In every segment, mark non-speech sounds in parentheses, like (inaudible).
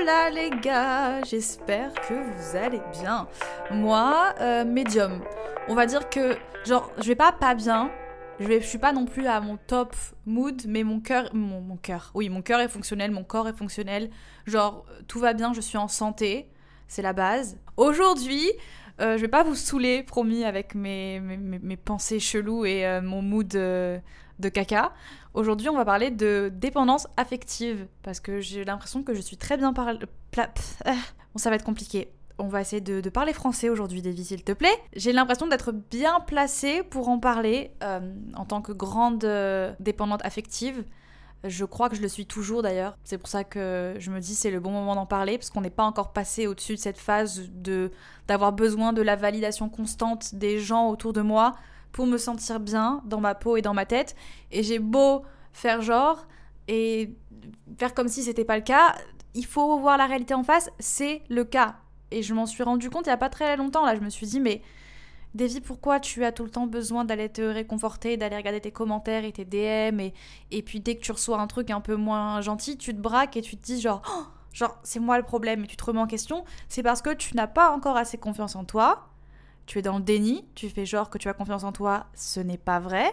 Hola les gars, j'espère que vous allez bien. Moi, euh, médium. On va dire que, genre, je vais pas pas bien, je, vais, je suis pas non plus à mon top mood, mais mon cœur, mon, mon cœur, oui, mon cœur est fonctionnel, mon corps est fonctionnel. Genre, tout va bien, je suis en santé, c'est la base. Aujourd'hui, euh, je vais pas vous saouler, promis, avec mes, mes, pensées cheloues et euh, mon mood euh, de caca. Aujourd'hui, on va parler de dépendance affective, parce que j'ai l'impression que je suis très bien par... bon, ça va être compliqué. On va essayer de, de parler français aujourd'hui, Davy, s'il te plaît. J'ai l'impression d'être bien placée pour en parler en tant que grande dépendante affective. Je crois que je le suis toujours d'ailleurs. C'est pour ça que je me dis c'est le bon moment d'en parler parce qu'on n'est pas encore passé au-dessus de cette phase de d'avoir besoin de la validation constante des gens autour de moi pour me sentir bien dans ma peau et dans ma tête. Et j'ai beau faire genre et faire comme si c'était pas le cas, il faut voir la réalité en face, c'est le cas. Et je m'en suis rendu compte il y a pas très longtemps là, je me suis dit mais Davy, pourquoi tu as tout le temps besoin d'aller te réconforter, d'aller regarder tes commentaires et tes DM et, et puis dès que tu reçois un truc un peu moins gentil, tu te braques et tu te dis genre Oh, genre c'est moi le problème et tu te remets en question, c'est parce que tu n'as pas encore assez confiance en toi. Tu es dans le déni, tu fais genre que tu as confiance en toi, ce n'est pas vrai.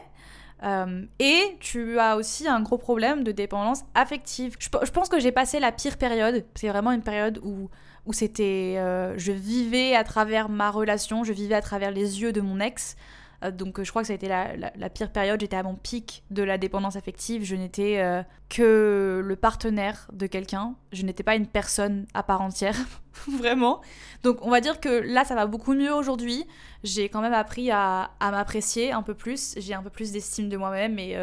Euh, et tu as aussi un gros problème de dépendance affective. Je, je pense que j'ai passé la pire période. C'est vraiment une période où, où c'était. euh, je vivais à travers ma relation, je vivais à travers les yeux de mon ex. Euh, donc je crois que ça a été la, la- pire période. J'étais à mon pic de la dépendance affective. Je n'étais euh, que le partenaire de quelqu'un. Je n'étais pas une personne à part entière. (laughs) Vraiment. Donc on va dire que là, ça va beaucoup mieux aujourd'hui. J'ai quand même appris à, à m'apprécier un peu plus. J'ai un peu plus d'estime de moi-même et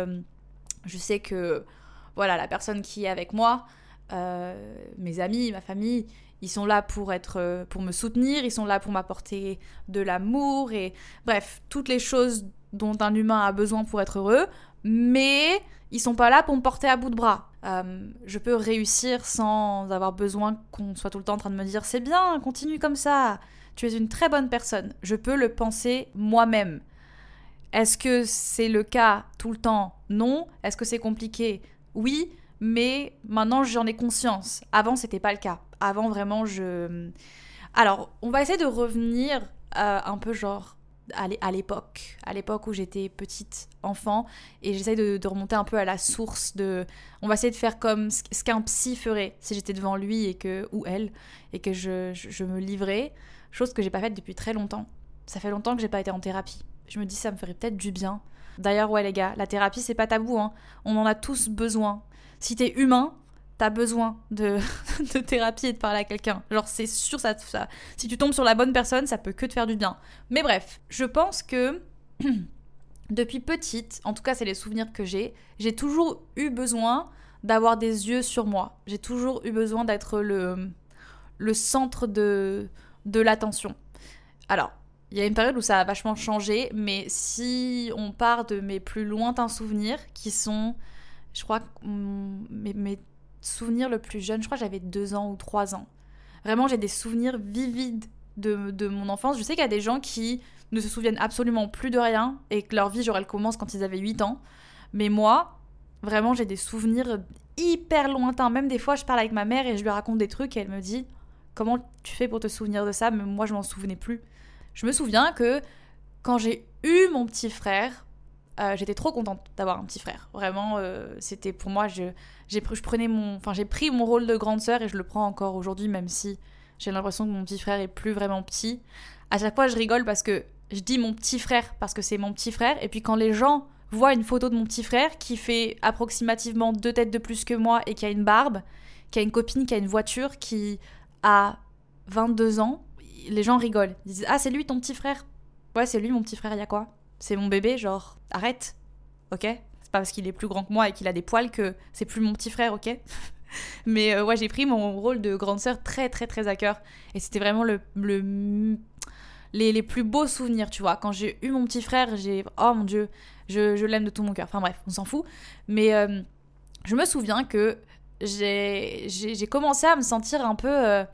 je sais que voilà, la personne qui est avec moi, mes amis, ma famille, ils sont là pour être, euh, pour me soutenir, ils sont là pour m'apporter de l'amour et bref, toutes les choses dont un humain a besoin pour être heureux, mais ils sont pas là pour me porter à bout de bras. Euh, je peux réussir sans avoir besoin qu'on soit tout le temps en train de me dire c'est bien, continue comme ça, tu es une très bonne personne. Je peux le penser moi-même. Est-ce que c'est le cas tout le temps? Non. Est-ce que c'est compliqué? Oui, mais maintenant j'en ai conscience. Avant, c'était pas le cas. Avant, vraiment, je. Alors, on va essayer de revenir euh, un peu genre à l'é- à l'époque, à l'époque où j'étais petite enfant, et j'essaie de, remonter un peu à la source de. On va essayer de faire comme ce qu'un psy ferait si j'étais devant lui et que ou elle et que je, je, je me livrais, chose que j'ai pas faite depuis très longtemps. Ça fait longtemps que j'ai pas été en thérapie. Je me dis ça me ferait peut-être du bien. D'ailleurs, ouais les gars, la thérapie c'est pas tabou, hein. On en a tous besoin. Si t'es humain, t'as besoin (laughs) de, thérapie et de parler à quelqu'un. Genre c'est sûr ça. Si tu tombes sur la bonne personne, ça peut que te faire du bien. Mais bref, je pense que (clears throat) depuis petite, en tout cas c'est les souvenirs que j'ai, j'ai toujours eu besoin d'avoir des yeux sur moi. J'ai toujours eu besoin d'être le, le centre de, de l'attention. Alors, il y a une période où ça a vachement changé, mais si on part de mes plus lointains souvenirs, qui sont, je crois, que, mes, souvenirs le plus jeunes, je crois que j'avais deux ans ou trois ans. Vraiment, j'ai des souvenirs vivides de, de mon enfance. Je sais qu'il y a des gens qui ne se souviennent absolument plus de rien et que leur vie, genre, elle commence quand ils avaient 8 ans. Mais moi, vraiment, j'ai des souvenirs hyper lointains. Même des fois, je parle avec ma mère et je lui raconte des trucs et elle me dit Comment tu fais pour te souvenir de ça? Mais moi, je m'en souvenais plus. Je me souviens que quand j'ai eu mon petit frère, euh, j'étais trop contente d'avoir un petit frère. Vraiment, euh, c'était pour moi, j'ai, je prenais mon, j'ai pris mon rôle de grande sœur et je le prends encore aujourd'hui, même si j'ai l'impression que mon petit frère est plus vraiment petit. À chaque fois, je rigole parce que je dis mon petit frère parce que c'est mon petit frère. Et puis quand les gens voient une photo de mon petit frère qui fait approximativement deux têtes de plus que moi et qui a une barbe, qui a une copine, qui a une voiture, qui a 22 ans, les gens rigolent. Ils disent Ah, c'est lui ton petit frère? Ouais, c'est lui mon petit frère, y a quoi? C'est mon bébé, genre, arrête, ok? C'est pas parce qu'il est plus grand que moi et qu'il a des poils que c'est plus mon petit frère, ok? (laughs) Mais euh, ouais, j'ai pris mon rôle de grande sœur très très très à cœur. Et c'était vraiment le, le les, les, plus beaux souvenirs, tu vois. Quand j'ai eu mon petit frère, j'ai... Oh mon dieu, je, je l'aime de tout mon cœur. Enfin bref, on s'en fout. Mais euh, je me souviens que j'ai, commencé à me sentir un peu... Euh,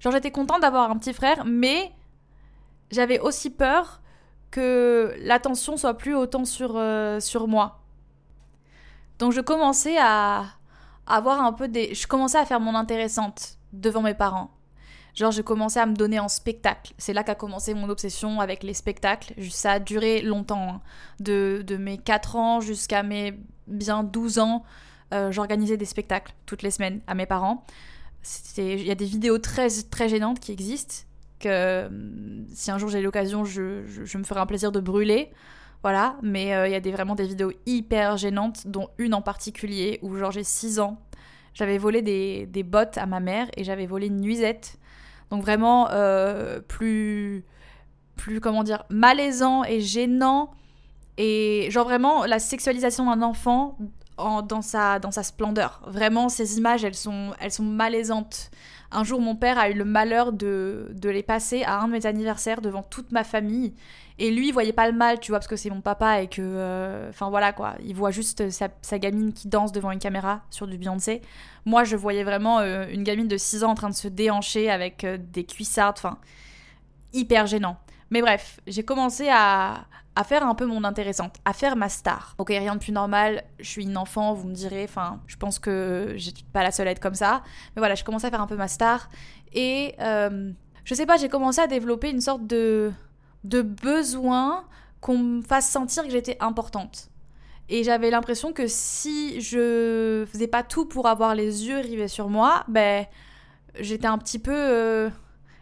genre j'étais contente d'avoir un petit frère, mais j'avais aussi peur que l'attention soit plus autant sur, sur moi. Donc je commençais à, avoir un peu des. Je commençais à faire mon intéressante devant mes parents. Genre, je commençais à me donner en spectacle. C'est là qu'a commencé mon obsession avec les spectacles. Ça a duré longtemps. Hein. De, de, mes 4 ans jusqu'à mes bien 12 ans, euh, j'organisais des spectacles toutes les semaines à mes parents. Il y a des vidéos très, très gênantes qui existent. Que si un jour j'ai l'occasion, je, me ferai un plaisir de brûler. Voilà, mais euh, il y a des, vraiment des vidéos hyper gênantes, dont une en particulier où genre j'ai 6 ans, j'avais volé des, bottes à ma mère et j'avais volé une nuisette. Donc vraiment euh, plus, plus, comment dire, malaisant et gênant. Et genre vraiment la sexualisation d'un enfant en, dans, sa, dans sa splendeur. Vraiment, ces images, elles sont, elles sont malaisantes. Un jour, mon père a eu le malheur de, de les passer à un de mes anniversaires devant toute ma famille. Et lui, il voyait pas le mal, tu vois, parce que c'est mon papa et que. Euh, enfin voilà quoi, il voit juste sa, gamine qui danse devant une caméra sur du Beyoncé. Moi, je voyais vraiment euh, une gamine de 6 ans en train de se déhancher avec euh, des cuissardes, enfin, hyper gênant. Mais bref, j'ai commencé à, à faire un peu mon intéressante, à faire ma star. Ok, rien de plus normal, je suis une enfant, vous me direz, enfin, je pense que j'ai pas la seule à être comme ça. Mais voilà, j'ai commencé à faire un peu ma star. Et je sais pas, j'ai commencé à développer une sorte de de besoin qu'on me fasse sentir que j'étais importante. Et j'avais l'impression que si je faisais pas tout pour avoir les yeux rivés sur moi, ben j'étais un petit peu euh,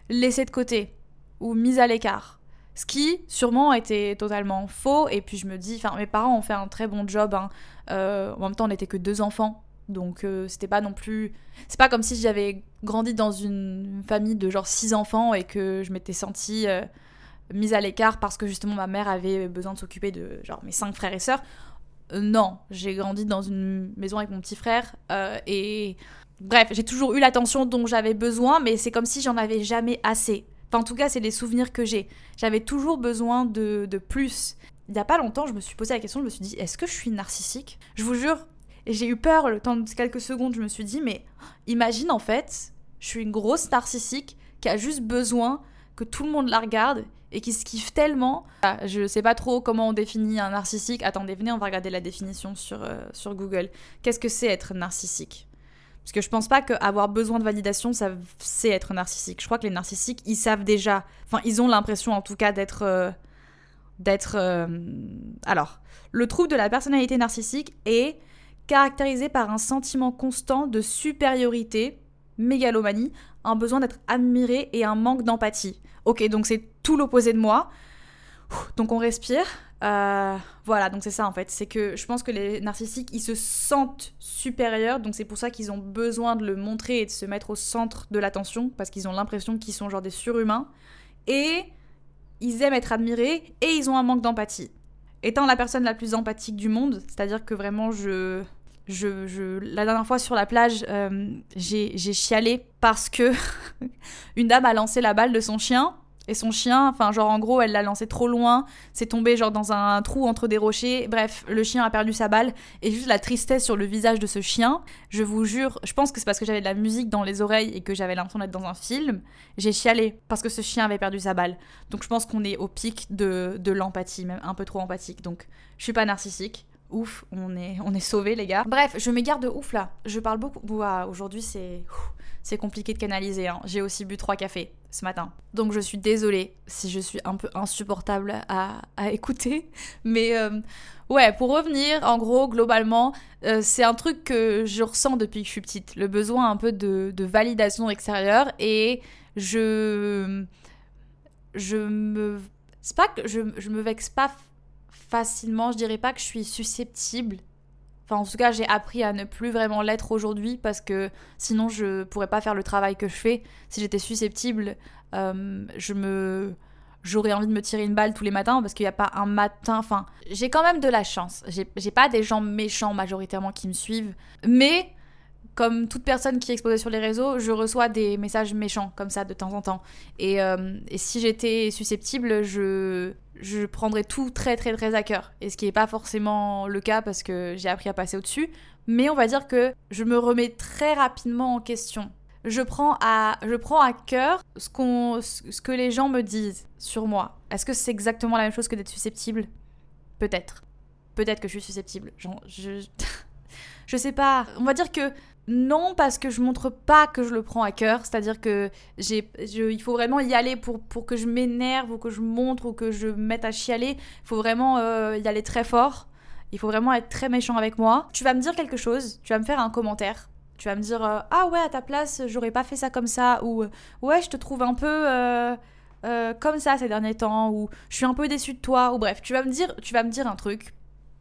laissée de côté ou mise à l'écart. Ce qui, sûrement, était totalement faux. Et puis je me dis, enfin, mes parents ont fait un très bon job. Hein. Euh, en même temps, on n'était que deux enfants. Donc euh, c'était pas non plus. C'est pas comme si j'avais grandi dans une famille de genre six enfants et que je m'étais sentie mise à l'écart parce que justement ma mère avait besoin de s'occuper de genre mes cinq frères et sœurs. Euh, non, j'ai grandi dans une maison avec mon petit frère euh, et bref, j'ai toujours eu l'attention dont j'avais besoin, mais c'est comme si j'en avais jamais assez. Enfin, en tout cas, c'est les souvenirs que j'ai. J'avais toujours besoin de, de plus. Il y a pas longtemps, je me suis posé la question, je me suis dit, est-ce que je suis narcissique? Je vous jure, j'ai eu peur le temps de quelques secondes, je me suis dit, mais imagine en fait, je suis une grosse narcissique qui a juste besoin que tout le monde la regarde et qui se kiffe tellement. Ah, je sais pas trop comment on définit un narcissique. Attendez, venez, on va regarder la définition sur, euh, sur Google. Qu'est-ce que c'est être narcissique? Parce que je pense pas qu'avoir besoin de validation, ça c'est être narcissique. Je crois que les narcissiques, ils savent déjà, enfin, ils ont l'impression en tout cas d'être. Euh, d'être. Euh, alors, le trouble de la personnalité narcissique est caractérisé par un sentiment constant de supériorité, mégalomanie, un besoin d'être admiré et un manque d'empathie. Ok, donc c'est tout l'opposé de moi. Donc on respire. Euh, voilà, donc c'est ça en fait. C'est que je pense que les narcissiques, ils se sentent supérieurs, donc c'est pour ça qu'ils ont besoin de le montrer et de se mettre au centre de l'attention, parce qu'ils ont l'impression qu'ils sont genre des surhumains. Et ils aiment être admirés et ils ont un manque d'empathie. Étant la personne la plus empathique du monde, c'est-à-dire que vraiment je je, la dernière fois sur la plage, euh, j'ai chialé parce que (laughs) une dame a lancé la balle de son chien. Et son chien, enfin genre en gros, elle l'a lancé trop loin, c'est tombé genre dans un trou entre des rochers. Bref, le chien a perdu sa balle et juste la tristesse sur le visage de ce chien. Je vous jure, je pense que c'est parce que j'avais de la musique dans les oreilles et que j'avais l'impression d'être dans un film. J'ai chialé parce que ce chien avait perdu sa balle. Donc je pense qu'on est au pic de, de l'empathie, même un peu trop empathique. Donc je suis pas narcissique ouf, on est, on est sauvés les gars. Bref, je m'égare de ouf là. Je parle beaucoup. Aujourd'hui c'est c'est compliqué de canaliser. Hein. J'ai aussi bu trois cafés ce matin. Donc je suis désolée si je suis un peu insupportable à, écouter. (laughs) Mais euh, ouais, pour revenir, en gros, globalement, euh, c'est un truc que je ressens depuis que je suis petite. Le besoin un peu de, validation extérieure. Et je... Je me... C'est pas que je me vexe pas facilement. Je dirais pas que je suis susceptible. Enfin, en tout cas, j'ai appris à ne plus vraiment l'être aujourd'hui parce que sinon, je pourrais pas faire le travail que je fais. Si j'étais susceptible, euh, je me j'aurais envie de me tirer une balle tous les matins parce qu'il n'y a pas un matin. Enfin, j'ai quand même de la chance. J'ai pas des gens méchants majoritairement qui me suivent. Mais, comme toute personne qui est exposée sur les réseaux, je reçois des messages méchants comme ça de temps en temps. Et, euh, si j'étais susceptible, je, je prendrais tout très très très à cœur. Et ce qui n'est pas forcément le cas parce que j'ai appris à passer au-dessus. Mais on va dire que je me remets très rapidement en question je prends à, je prends à cœur ce, qu'on, ce que les gens me disent sur moi. Est-ce que c'est exactement la même chose que d'être susceptible? Peut-être. Peut-être que je suis susceptible. Genre, je... (laughs) je sais pas. On va dire que non, parce que je montre pas que je le prends à cœur. C'est-à-dire que j'ai, il faut vraiment y aller pour, pour que je m'énerve ou que je montre ou que je me mette à chialer. Il faut vraiment euh, y aller très fort. Il faut vraiment être très méchant avec moi. Tu vas me dire quelque chose, tu vas me faire un commentaire tu vas me dire euh, ah ouais à ta place j'aurais pas fait ça comme ça ou ouais je te trouve un peu euh, comme ça ces derniers temps ou je suis un peu déçue de toi ou bref tu vas me dire tu vas me dire un truc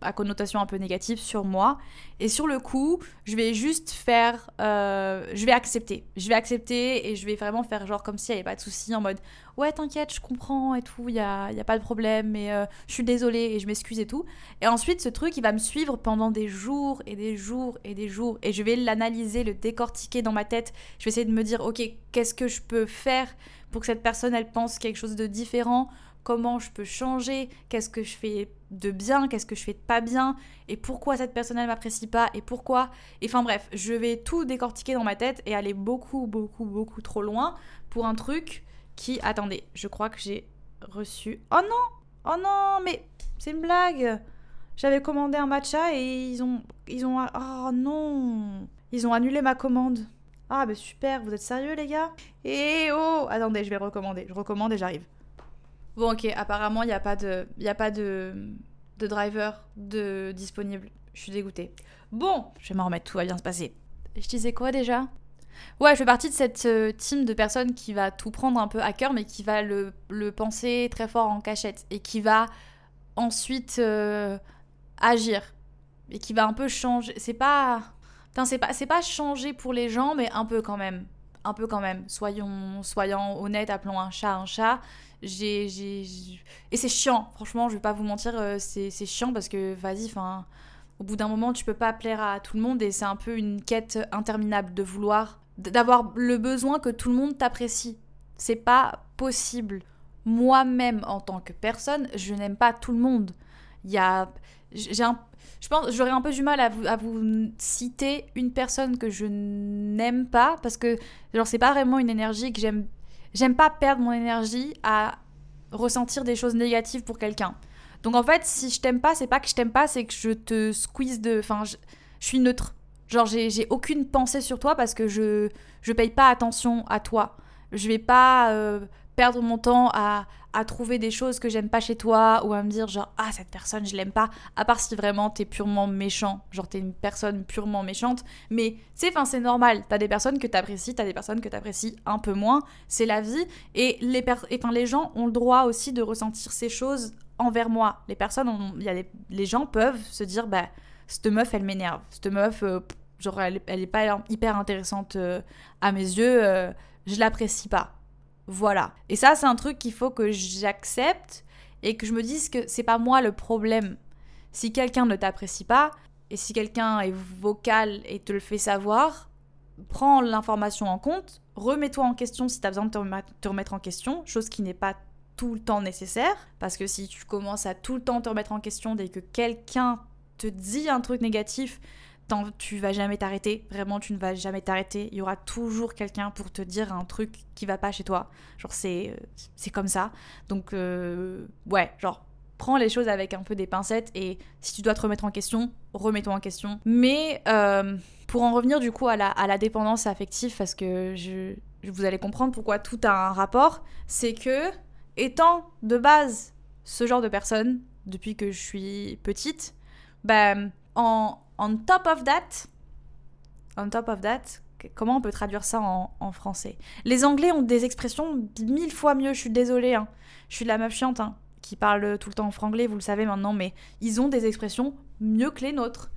à connotation un peu négative sur moi. Et sur le coup, je vais juste faire. Euh, je vais accepter. Je vais accepter et je vais vraiment faire genre comme s'il n'y avait pas de souci en mode Ouais, t'inquiète, je comprends et tout, il n'y a, y a pas de problème, mais euh, je suis désolée et je m'excuse et tout. Et ensuite, ce truc, il va me suivre pendant des jours et des jours et des jours. Et je vais l'analyser, le décortiquer dans ma tête. Je vais essayer de me dire Ok, qu'est-ce que je peux faire pour que cette personne, elle pense quelque chose de différent comment je peux changer, qu'est-ce que je fais de bien, qu'est-ce que je fais de pas bien, et pourquoi cette personne elle m'apprécie pas, et pourquoi. Et enfin bref, je vais tout décortiquer dans ma tête et aller beaucoup, beaucoup, beaucoup trop loin pour un truc qui. Attendez, je crois que j'ai reçu. Oh non Oh non, mais c'est une blague J'avais commandé un matcha et ils ont. Ils ont. Oh non Ils ont annulé ma commande. Ah bah super, vous êtes sérieux les gars? Et oh Attendez, je vais recommander. Je recommande et j'arrive. Bon, ok, apparemment, il n'y a pas de, y a pas de, de driver de disponible. Je suis dégoûtée. Bon, je vais m'en remettre, tout va bien se passer. Je disais quoi déjà? Ouais, je fais partie de cette euh, team de personnes qui va tout prendre un peu à cœur, mais qui va le, le penser très fort en cachette et qui va ensuite euh, agir et qui va un peu changer. C'est pas, c'est pas, c'est pas changer pour les gens, mais un peu quand même, un peu quand même. Soyons, soyons honnêtes, appelons un chat un chat Et c'est chiant, franchement, je vais pas vous mentir, euh, c'est, chiant parce que, vas-y, enfin, au bout d'un moment, tu peux pas plaire à tout le monde et c'est un peu une quête interminable de vouloir, d'avoir le besoin que tout le monde t'apprécie. C'est pas possible. Moi-même, en tant que personne, je n'aime pas tout le monde. Il y a. J'ai. Je pense j'aurais un peu du mal à vous, à vous citer une personne que je n'aime pas parce que genre c'est pas vraiment une énergie que j'aime j'aime pas perdre mon énergie à ressentir des choses négatives pour quelqu'un. Donc en fait, si je t'aime pas, c'est pas que je t'aime pas, c'est que je te squeeze de. Enfin, je, suis neutre. Genre, j'ai aucune pensée sur toi parce que je, je paye pas attention à toi. Je vais pas euh, perdre mon temps à, à trouver des choses que j'aime pas chez toi ou à me dire genre ah cette personne je l'aime pas. À part si vraiment t'es purement méchant. Genre t'es une personne purement méchante. Mais c'est enfin c'est normal. T'as des personnes que t'apprécies t'as des personnes que t'apprécies un peu moins. C'est la vie. Et les les gens ont le droit aussi de ressentir ces choses envers moi. Les personnes il y a les gens peuvent se dire bah cette meuf elle m'énerve. Cette meuf euh, genre elle, elle, est pas hyper intéressante euh, à mes yeux euh, je l'apprécie pas voilà. Et ça, c'est un truc qu'il faut que j'accepte et que je me dise que c'est pas moi le problème. Si quelqu'un ne t'apprécie pas, et si quelqu'un est vocal et te le fait savoir, prends l'information en compte, remets-toi en question si tu as besoin de te remettre en question, chose qui n'est pas tout le temps nécessaire, parce que si tu commences à tout le temps te remettre en question dès que quelqu'un te dit un truc négatif, tu vas jamais t'arrêter. Vraiment, tu ne vas jamais t'arrêter. Il y aura toujours quelqu'un pour te dire un truc qui va pas chez toi. Genre, c'est, euh, c'est comme ça. Donc, euh, ouais, genre, prends les choses avec un peu des pincettes et si tu dois te remettre en question, remets-toi en question. Mais euh, pour en revenir du coup à la, à la dépendance affective, parce que je, vous allez comprendre pourquoi tout a un rapport, c'est que étant de base ce genre de personne, depuis que je suis petite, ben, en, on top of that, on top of that, comment on peut traduire ça en, français? Les Anglais ont des expressions mille fois mieux, je suis désolée, hein. je suis de la meuf chiante hein, qui parle tout le temps en franglais, vous le savez maintenant, mais ils ont des expressions mieux que les nôtres.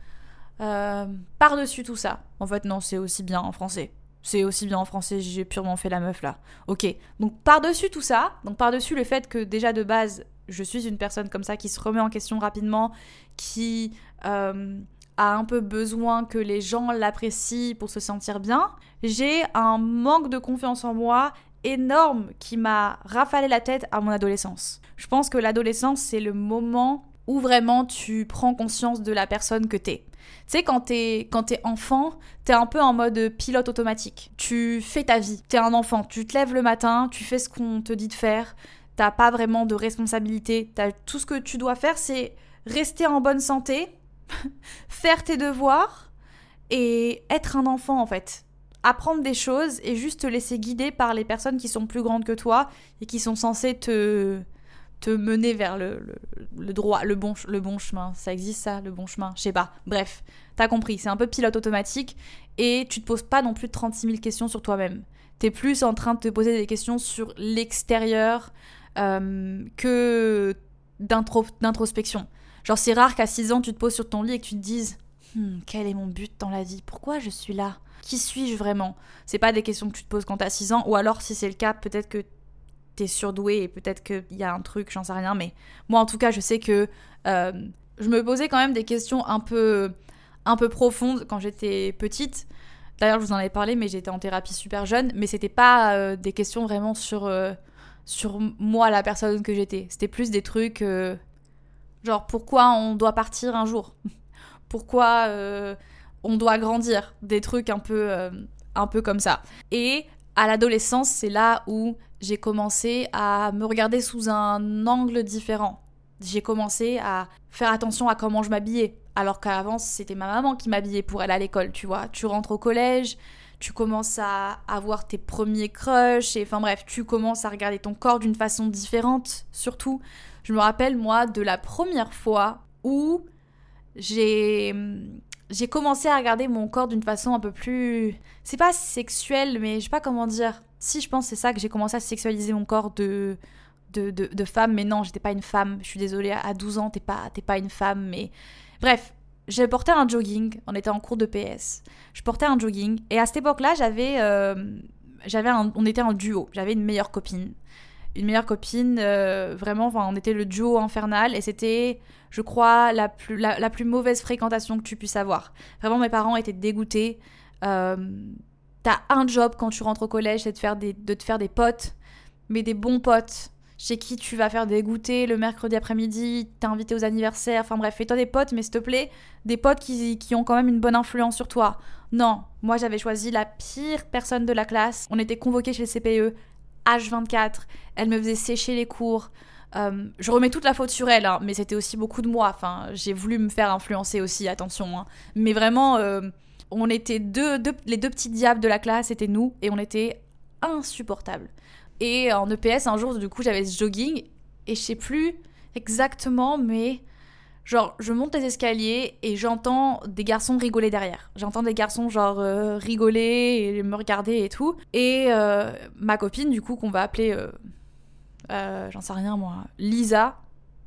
Euh, par-dessus tout ça, en fait non, c'est aussi bien en français. C'est aussi bien en français, j'ai purement fait la meuf là. Ok, donc par-dessus tout ça, donc par-dessus le fait que déjà de base, je suis une personne comme ça qui se remet en question rapidement, qui euh, a un peu besoin que les gens l'apprécient pour se sentir bien, j'ai un manque de confiance en moi énorme qui m'a rafalé la tête à mon adolescence. Je pense que l'adolescence, c'est le moment où vraiment tu prends conscience de la personne que t'es. Tu sais, quand t'es, quand t'es enfant, t'es un peu en mode pilote automatique. Tu fais ta vie. T'es un enfant. Tu te lèves le matin, tu fais ce qu'on te dit de faire. T'as pas vraiment de responsabilité. T'as, tout ce que tu dois faire, c'est rester en bonne santé, (laughs) faire tes devoirs et être un enfant en fait. Apprendre des choses et juste te laisser guider par les personnes qui sont plus grandes que toi et qui sont censées te, te mener vers le, le, droit, le bon, le bon chemin. Ça existe ça, le bon chemin? Je sais pas. Bref, t'as compris, c'est un peu pilote automatique et tu te poses pas non plus 36 000 questions sur toi-même. T'es plus en train de te poser des questions sur l'extérieur euh, que d'introspection. Genre, c'est rare qu'à 6 ans, tu te poses sur ton lit et que tu te dises hmm, quel est mon but dans la vie? Pourquoi je suis là? Qui suis-je vraiment? C'est pas des questions que tu te poses quand t'as 6 ans, ou alors, si c'est le cas, peut-être que t'es surdoué et peut-être qu'il y a un truc, j'en sais rien, mais moi en tout cas, je sais que euh, je me posais quand même des questions un peu, un peu profondes quand j'étais petite. D'ailleurs, je vous en avais parlé, mais j'étais en thérapie super jeune, mais c'était pas euh, des questions vraiment sur, euh, sur moi, la personne que j'étais. C'était plus des trucs genre pourquoi on doit partir un jour, (laughs) pourquoi on doit grandir, des trucs un peu, un peu comme ça. Et à l'adolescence, c'est là où j'ai commencé à me regarder sous un angle différent. J'ai commencé à faire attention à comment je m'habillais. Alors qu'avant, c'était ma maman qui m'habillait pour aller à l'école, tu vois. Tu rentres au collège, tu commences à avoir tes premiers crushs, et enfin bref, tu commences à regarder ton corps d'une façon différente, surtout. Je me rappelle, moi, de la première fois où j'ai j'ai commencé à regarder mon corps d'une façon un peu plus. C'est pas sexuelle, mais je sais pas comment dire. Si, je pense c'est ça que j'ai commencé à sexualiser mon corps de, de, de, femme, mais non, j'étais pas une femme. Je suis désolée, à 12 ans, t'es pas, pas une femme, mais. Bref, j'ai porté un jogging, on était en cours de PS. Je portais un jogging, et à cette époque-là, j'avais. Euh, on était en duo, j'avais une meilleure copine. Une meilleure copine, euh, vraiment, enfin, on était le duo infernal, et c'était je crois, la plus, la, plus mauvaise fréquentation que tu puisses avoir. Vraiment, mes parents étaient dégoûtés. Euh, t'as un job quand tu rentres au collège, c'est de, faire de te faire des potes, mais des bons potes chez qui tu vas faire des goûters le mercredi après-midi, t'es invité aux anniversaires, enfin bref, fais-toi des potes, mais s'il te plaît, des potes qui, qui, ont quand même une bonne influence sur toi. Non, moi j'avais choisi la pire personne de la classe. On était convoqués chez le CPE, H24, elle me faisait sécher les cours. Euh, je remets toute la faute sur elle, hein, mais c'était aussi beaucoup de moi. Enfin, j'ai voulu me faire influencer aussi, attention. Hein. Mais vraiment, euh, on était deux, les deux petits diables de la classe, c'était nous, et on était insupportables. Et en EPS, un jour, du coup, j'avais ce jogging, et je sais plus exactement, mais genre, je monte les escaliers et j'entends des garçons rigoler derrière. J'entends des garçons, genre, euh, rigoler et me regarder et tout. Et ma copine, du coup, qu'on va appeler euh, j'en sais rien moi, Lisa,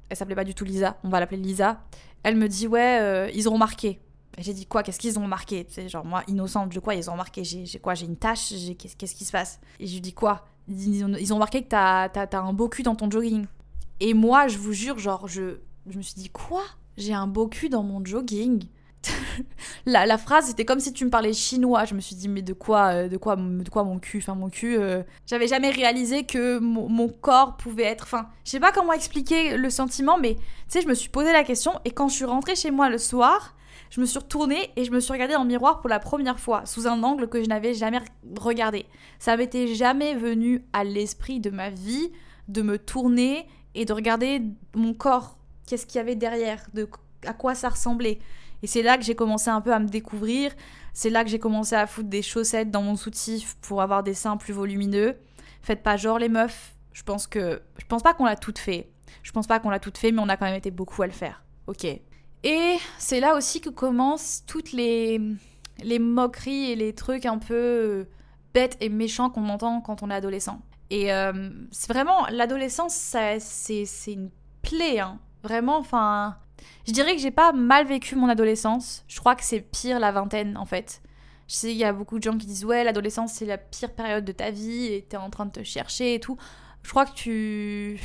elle s'appelait pas du tout Lisa, on va l'appeler Lisa, elle me dit ouais, euh, ils ont remarqué. J'ai dit quoi Qu'est-ce qu'ils ont remarqué? C'est genre moi innocente, de quoi ils ont remarqué J'ai quoi J'ai une tâche Qu'est-ce qui se passe? Et je lui dis quoi? Ils ont, ils ont, remarqué que t'as as, un beau cul dans ton jogging. Et moi, je vous jure, genre, je, je me suis dit quoi? J'ai un beau cul dans mon jogging (laughs) la, phrase, c'était comme si tu me parlais chinois. Je me suis dit, mais de quoi, euh, de quoi, de quoi mon cul? Enfin, mon cul. Euh, j'avais jamais réalisé que mon, corps pouvait être. Enfin, je sais pas comment expliquer le sentiment, mais tu sais, je me suis posé la question et quand je suis rentrée chez moi le soir, je me suis retournée et je me suis regardée le miroir pour la première fois, sous un angle que je n'avais jamais regardé. Ça m'était jamais venu à l'esprit de ma vie de me tourner et de regarder mon corps. Qu'est-ce qu'il y avait derrière de, À quoi ça ressemblait et c'est là que j'ai commencé un peu à me découvrir. C'est là que j'ai commencé à foutre des chaussettes dans mon soutif pour avoir des seins plus volumineux. Faites pas genre les meufs. Je pense que. Je pense pas qu'on l'a toutes fait. Je pense pas qu'on l'a toutes fait, mais on a quand même été beaucoup à le faire. Ok. Et c'est là aussi que commencent toutes les, les moqueries et les trucs un peu bêtes et méchants qu'on entend quand on est adolescent. Et euh, c'est vraiment. L'adolescence, c'est une plaie, hein. Vraiment, enfin. Je dirais que j'ai pas mal vécu mon adolescence. Je crois que c'est pire la vingtaine en fait. Je sais, il y a beaucoup de gens qui disent ouais, l'adolescence c'est la pire période de ta vie et t'es en train de te chercher et tout. Je crois que tu.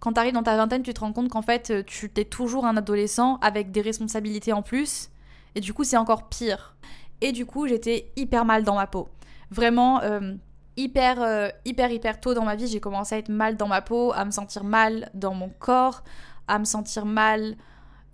Quand t'arrives dans ta vingtaine, tu te rends compte qu'en fait, tu t'es toujours un adolescent avec des responsabilités en plus. Et du coup, c'est encore pire. Et du coup, j'étais hyper mal dans ma peau. Vraiment, euh, hyper, euh, hyper, hyper tôt dans ma vie, j'ai commencé à être mal dans ma peau, à me sentir mal dans mon corps, à me sentir mal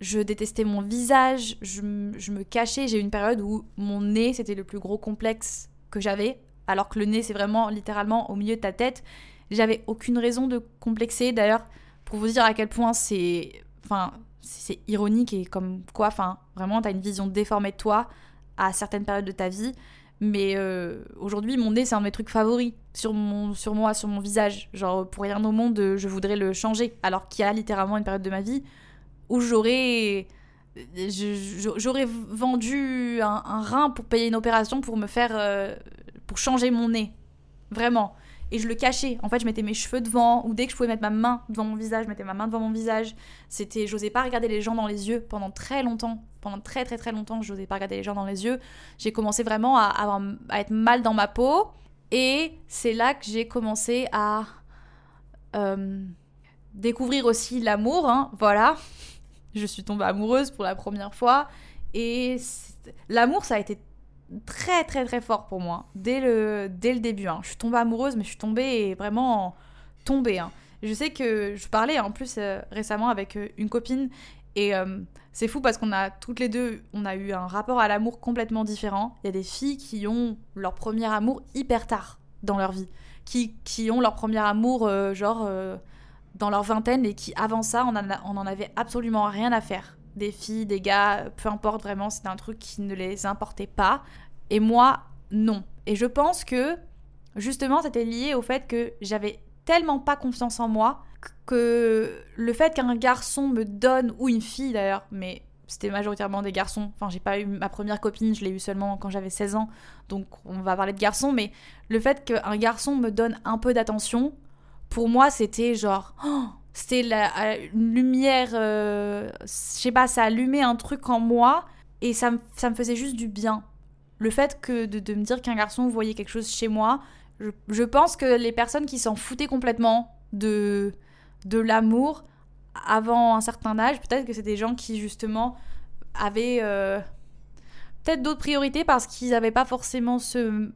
je détestais mon visage, je, me cachais. J'ai eu une période où mon nez, c'était le plus gros complexe que j'avais, alors que le nez, c'est vraiment littéralement au milieu de ta tête. J'avais aucune raison de complexer. D'ailleurs, pour vous dire à quel point c'est. Enfin, c'est ironique et comme quoi, enfin, vraiment, t'as une vision déformée de toi à certaines périodes de ta vie. Mais euh, aujourd'hui, mon nez, c'est un de mes trucs favoris sur, mon, sur moi, sur mon visage. Genre, pour rien au monde, je voudrais le changer. Alors qu'il y a littéralement une période de ma vie où j'aurais j'aurais vendu un, rein pour payer une opération pour me faire euh, pour changer mon nez vraiment et je le cachais. En fait je mettais mes cheveux devant ou dès que je pouvais mettre ma main devant mon visage je mettais ma main devant mon visage. C'était j'osais pas regarder les gens dans les yeux pendant très longtemps. Pendant très très très longtemps j'osais pas regarder les gens dans les yeux. J'ai commencé vraiment à, à, être mal dans ma peau. Et c'est là que j'ai commencé à euh, découvrir aussi l'amour hein, voilà. Je suis tombée amoureuse pour la première fois. Et l'amour, ça a été très très très fort pour moi dès le, dès le début. Hein. Je suis tombée amoureuse, mais je suis tombée vraiment tombée. Hein. Je sais que je parlais en plus euh, récemment avec euh, une copine et euh, c'est fou parce qu'on a toutes les deux, on a eu un rapport à l'amour complètement différent. Il y a des filles qui ont leur premier amour hyper tard dans leur vie, qui, qui ont leur premier amour genre dans leur vingtaine et qui, avant ça, on en, en avait absolument rien à faire. Des filles, des gars, peu importe vraiment, c'était un truc qui ne les importait pas. Et moi, non. Et je pense que, justement, c'était lié au fait que j'avais tellement pas confiance en moi que le fait qu'un garçon me donne, ou une fille d'ailleurs, mais c'était majoritairement des garçons. Enfin, j'ai pas eu ma première copine, je l'ai eu seulement quand j'avais 16 ans, donc on va parler de garçons, mais le fait qu'un garçon me donne un peu d'attention, pour moi, c'était genre. Oh, c'était la une lumière. Euh, je sais pas, ça allumait un truc en moi et ça me, ça me faisait juste du bien. Le fait que de, me dire qu'un garçon voyait quelque chose chez moi, je, pense que les personnes qui s'en foutaient complètement de, de l'amour avant un certain âge, peut-être que c'est des gens qui justement avaient euh, peut-être d'autres priorités parce qu'ils n'avaient pas forcément ce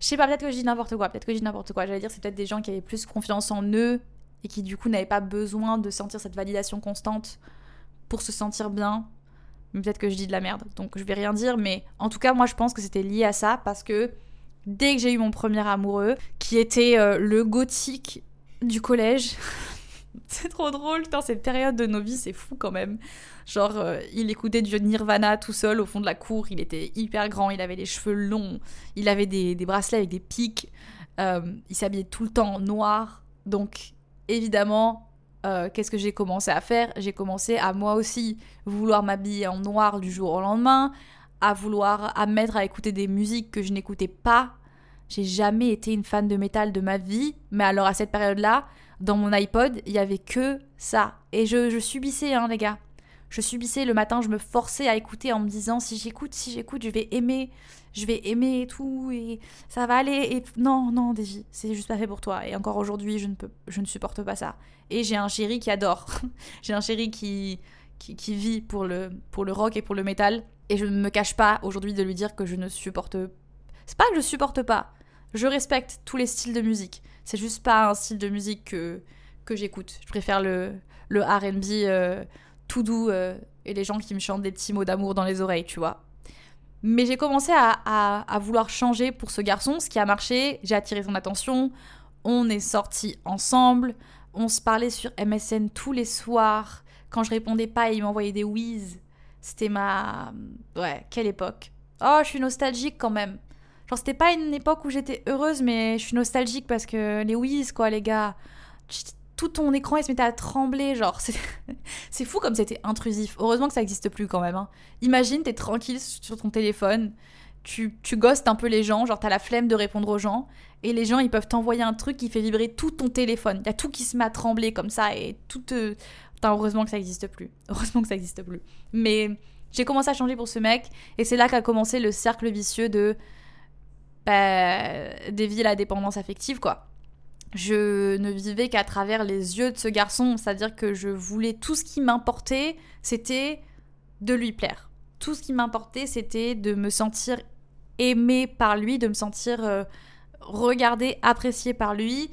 je sais pas, peut-être que je dis n'importe quoi, peut-être que je dis n'importe quoi. J'allais dire, c'est peut-être des gens qui avaient plus confiance en eux et qui du coup n'avaient pas besoin de sentir cette validation constante pour se sentir bien. Mais peut-être que je dis de la merde, donc je vais rien dire. Mais en tout cas, moi je pense que c'était lié à ça parce que dès que j'ai eu mon premier amoureux, qui était euh, le gothique du collège, (laughs) c'est trop drôle, putain, cette période de nos vies, c'est fou quand même. Genre, euh, il écoutait du Nirvana tout seul au fond de la cour, il était hyper grand, il avait les cheveux longs, il avait des, bracelets avec des pics, euh, il s'habillait tout le temps en noir. Donc, évidemment, euh, qu'est-ce que j'ai commencé à faire? J'ai commencé à moi aussi vouloir m'habiller en noir du jour au lendemain, à vouloir à mettre à écouter des musiques que je n'écoutais pas. J'ai jamais été une fan de métal de ma vie, mais alors à cette période-là, dans mon iPod, il y avait que ça. Et je, subissais, hein, les gars. Je subissais le matin, je me forçais à écouter en me disant si j'écoute, si j'écoute, je vais aimer, je vais aimer et tout, et ça va aller. Et non, non, Davy, c'est juste pas fait pour toi. Et encore aujourd'hui, je ne peux, je ne supporte pas ça. Et j'ai un chéri qui adore. (laughs) j'ai un chéri qui, qui, vit pour le, pour le rock et pour le métal. Et je ne me cache pas aujourd'hui de lui dire que je ne supporte. C'est pas que je supporte pas. Je respecte tous les styles de musique. C'est juste pas un style de musique que, que j'écoute. Je préfère le, le RB tout doux euh, et les gens qui me chantent des petits mots d'amour dans les oreilles, tu vois. Mais j'ai commencé à, à, vouloir changer pour ce garçon, ce qui a marché. J'ai attiré son attention. On est sortis ensemble. On se parlait sur MSN tous les soirs. Quand je répondais pas, il m'envoyait des whiz. C'était ma. Ouais, quelle époque. Oh, je suis nostalgique quand même. Genre, c'était pas une époque où j'étais heureuse, mais je suis nostalgique parce que les whiz, quoi, les gars. Tout ton écran, il se mettait à trembler, genre. C'est (laughs) fou comme c'était intrusif. Heureusement que ça n'existe plus quand même. Hein. Imagine, t'es tranquille sur ton téléphone, tu, tu ghostes un peu les gens, genre t'as la flemme de répondre aux gens, et les gens, ils peuvent t'envoyer un truc qui fait vibrer tout ton téléphone. Y a tout qui se met à trembler comme ça, et tout te... heureusement que ça n'existe plus. (laughs) Heureusement que ça n'existe plus. Mais j'ai commencé à changer pour ce mec, et c'est là qu'a commencé le cercle vicieux de bah, dévier la dépendance affective, quoi. Je ne vivais qu'à travers les yeux de ce garçon, c'est-à-dire que je voulais tout ce qui m'importait, c'était de lui plaire. Tout ce qui m'importait, c'était de me sentir aimée par lui, de me sentir euh, regardée, appréciée par lui,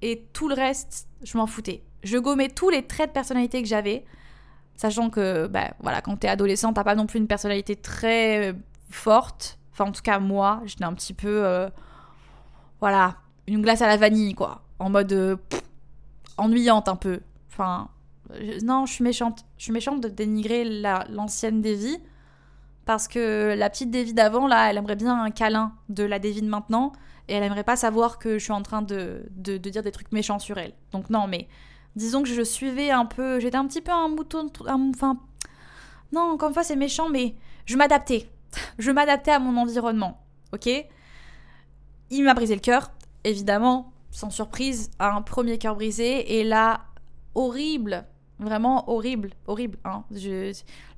et tout le reste, je m'en foutais. Je gommais tous les traits de personnalité que j'avais, sachant que, bah, voilà, quand t'es adolescent, t'as pas non plus une personnalité très euh, forte. Enfin, en tout cas, moi, j'étais un petit peu, euh, voilà, une glace à la vanille, quoi, en mode euh, ennuyante un peu. Enfin, non, je suis méchante. Je suis méchante de dénigrer l'ancienne Davy parce que la petite Davy d'avant, là, elle aimerait bien un câlin de la Davy de maintenant et elle aimerait pas savoir que je suis en train de, de, dire des trucs méchants sur elle. Donc non, mais disons que je suivais un peu, j'étais un petit peu un mouton, enfin, non, encore une fois c'est méchant, mais je m'adaptais, je m'adaptais à mon environnement, ok? Il m'a brisé le cœur, évidemment, sans surprise, un premier cœur brisé et là, horrible, Vraiment horrible, horrible. Hein.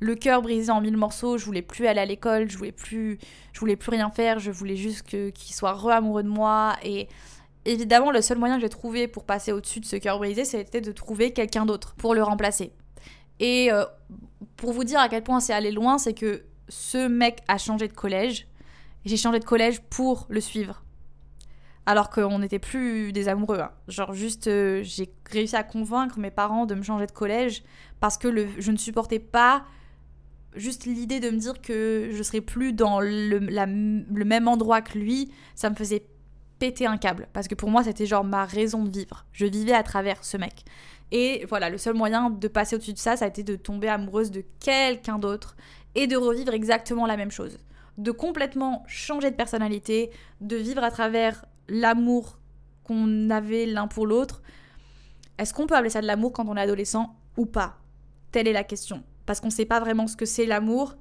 le cœur brisé en mille morceaux. Je voulais plus aller à l'école, je voulais plus, je voulais plus rien faire. Je voulais juste qu'il soit re-amoureux de moi. Et évidemment, le seul moyen que j'ai trouvé pour passer au-dessus de ce cœur brisé, c'était de trouver quelqu'un d'autre pour le remplacer. Et euh, pour vous dire à quel point c'est allé loin, c'est que ce mec a changé de collège. J'ai changé de collège pour le suivre alors qu'on n'était plus des amoureux. Hein. Genre juste, euh, j'ai réussi à convaincre mes parents de me changer de collège parce que le, je ne supportais pas juste l'idée de me dire que je serais plus dans le, le, même endroit que lui. Ça me faisait péter un câble parce que pour moi c'était genre ma raison de vivre. Je vivais à travers ce mec. Et voilà, le seul moyen de passer au-dessus de ça, ça a été de tomber amoureuse de quelqu'un d'autre et de revivre exactement la même chose de complètement changer de personnalité, de vivre à travers l'amour qu'on avait l'un pour l'autre. Est-ce qu'on peut appeler ça de l'amour quand on est adolescent ou pas? Telle est la question. Parce qu'on ne sait pas vraiment ce que c'est l'amour.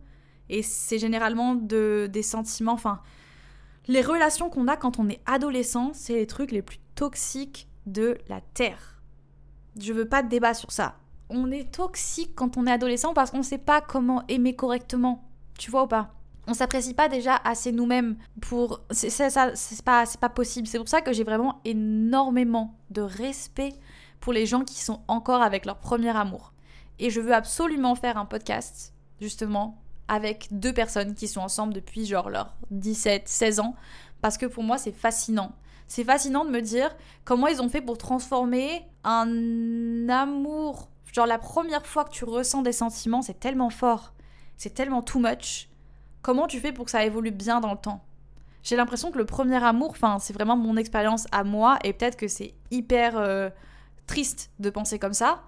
Et c'est généralement de, des sentiments. Enfin, les relations qu'on a quand on est adolescent, c'est les trucs les plus toxiques de la Terre. Je veux pas de débat sur ça. On est toxique quand on est adolescent parce qu'on ne sait pas comment aimer correctement. Tu vois ou pas? On s'apprécie pas déjà assez nous-mêmes pour c'est ça c'est pas c'est pas possible. C'est pour ça que j'ai vraiment énormément de respect pour les gens qui sont encore avec leur premier amour. Et je veux absolument faire un podcast justement avec deux personnes qui sont ensemble depuis genre leurs 17 16 ans. Parce que pour moi c'est fascinant. C'est fascinant de me dire comment ils ont fait pour transformer un amour. Genre la première fois que tu ressens des sentiments c'est tellement fort. C'est tellement too much Comment tu fais pour que ça évolue bien dans le temps? J'ai l'impression que le premier amour, enfin, c'est vraiment mon expérience à moi, et peut-être que c'est hyper euh, triste de penser comme ça,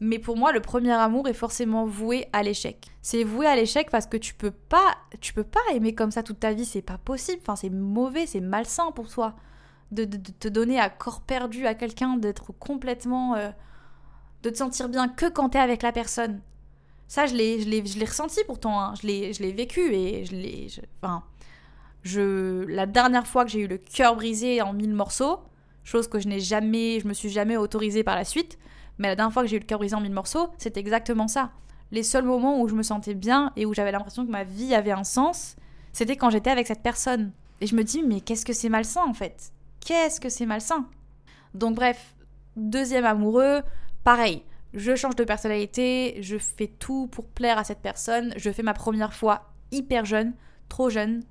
mais pour moi, le premier amour est forcément voué à l'échec. C'est voué à l'échec parce que tu peux pas, tu peux pas aimer comme ça toute ta vie, c'est pas possible. Enfin, c'est mauvais, c'est malsain pour toi de, te donner à corps perdu à quelqu'un, d'être complètement, euh, de te sentir bien que quand t'es avec la personne. Ça, je l'ai, je l'ai, ressenti pourtant. Hein. Je, l'ai, je l'ai vécu et je l'ai. enfin, je, la dernière fois que j'ai eu le cœur brisé en mille morceaux, chose que je n'ai jamais, je me suis jamais autorisée par la suite, mais la dernière fois que j'ai eu le cœur brisé en mille morceaux, c'était exactement ça. Les seuls moments où je me sentais bien et où j'avais l'impression que ma vie avait un sens, c'était quand j'étais avec cette personne. Et je me dis, mais qu'est-ce que c'est malsain en fait? Qu'est-ce que c'est malsain? Donc bref, deuxième amoureux, pareil je change de personnalité, je fais tout pour plaire à cette personne, je fais ma première fois hyper jeune, trop jeune,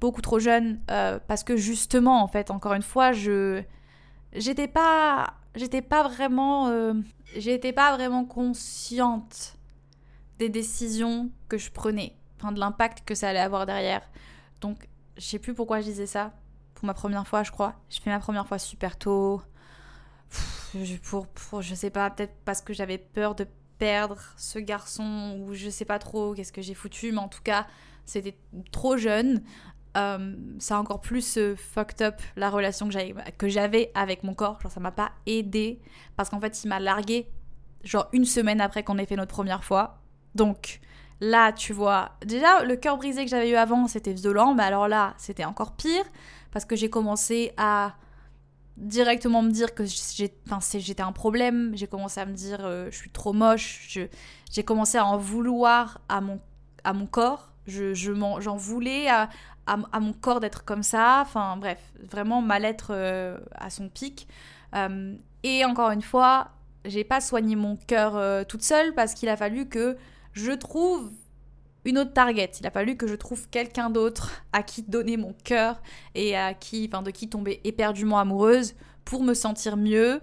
beaucoup trop jeune, euh, parce que justement, en fait, encore une fois, je j'étais pas j'étais pas vraiment euh, j'étais pas vraiment consciente des décisions que je prenais, enfin de l'impact que ça allait avoir derrière. Donc, je sais plus pourquoi je disais ça pour ma première fois, je crois. Je fais ma première fois super tôt pour, je sais pas, peut-être parce que j'avais peur de perdre ce garçon ou je sais pas trop qu'est-ce que j'ai foutu, mais en tout cas, c'était trop jeune. Euh, ça a encore plus euh, fucked up la relation que j'avais avec mon corps. Genre, ça m'a pas aidé parce qu'en fait, il m'a largué genre une semaine après qu'on ait fait notre première fois. Donc là, tu vois, déjà le cœur brisé que j'avais eu avant, c'était violent, mais alors là, c'était encore pire parce que j'ai commencé à directement me dire que j'étais un problème. J'ai commencé à me dire euh, je suis trop moche. J'ai commencé à en vouloir à mon, à mon corps. Je, je j'en voulais à, à, mon corps d'être comme ça. Enfin bref, vraiment mal-être euh, à son pic. Euh, et encore une fois, j'ai pas soigné mon cœur toute seule parce qu'il a fallu que je trouve une autre target. Il a fallu que je trouve quelqu'un d'autre à qui donner mon cœur et à qui, enfin, de qui tomber éperdument amoureuse pour me sentir mieux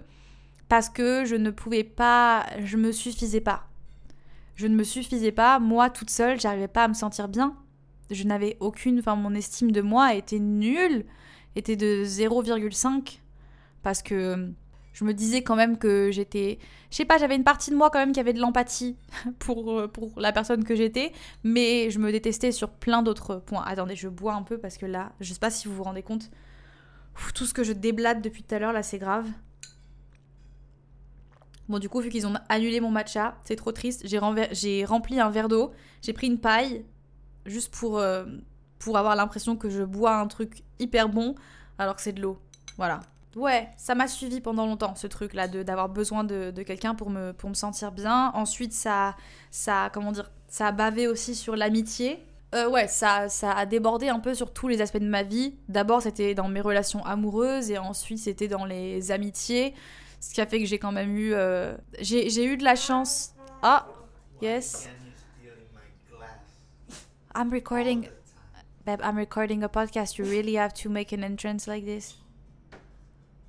parce que je ne pouvais pas, je me suffisais pas. Je ne me suffisais pas, moi toute seule, j'arrivais pas à me sentir bien. Je n'avais aucune, enfin mon estime de moi était nulle, était de 0,5 parce que je me disais quand même que j'étais, je sais pas, j'avais une partie de moi quand même qui avait de l'empathie (laughs) pour euh, pour la personne que j'étais, mais je me détestais sur plein d'autres points. Attendez, je bois un peu parce que là, je sais pas si vous vous rendez compte, tout ce que je déblate depuis tout à l'heure là, c'est grave. Bon, du coup, vu qu'ils ont annulé mon matcha, c'est trop triste. J'ai rempli un verre d'eau, j'ai pris une paille, juste pour, euh, pour avoir l'impression que je bois un truc hyper bon, alors que c'est de l'eau. Voilà. Ouais, ça m'a suivi pendant longtemps, ce truc-là, d'avoir besoin de, de quelqu'un pour me, pour me sentir bien. Ensuite, ça, ça, comment dire, ça a bavé aussi sur l'amitié. Euh, ouais, ça, ça a débordé un peu sur tous les aspects de ma vie. D'abord, c'était dans mes relations amoureuses, et ensuite, c'était dans les amitiés. Ce qui a fait que j'ai quand même eu. euh, J'ai j'ai eu de la chance. Ah, yes. I'm recording. Babe, I'm recording a podcast. You really have to make an entrance like this.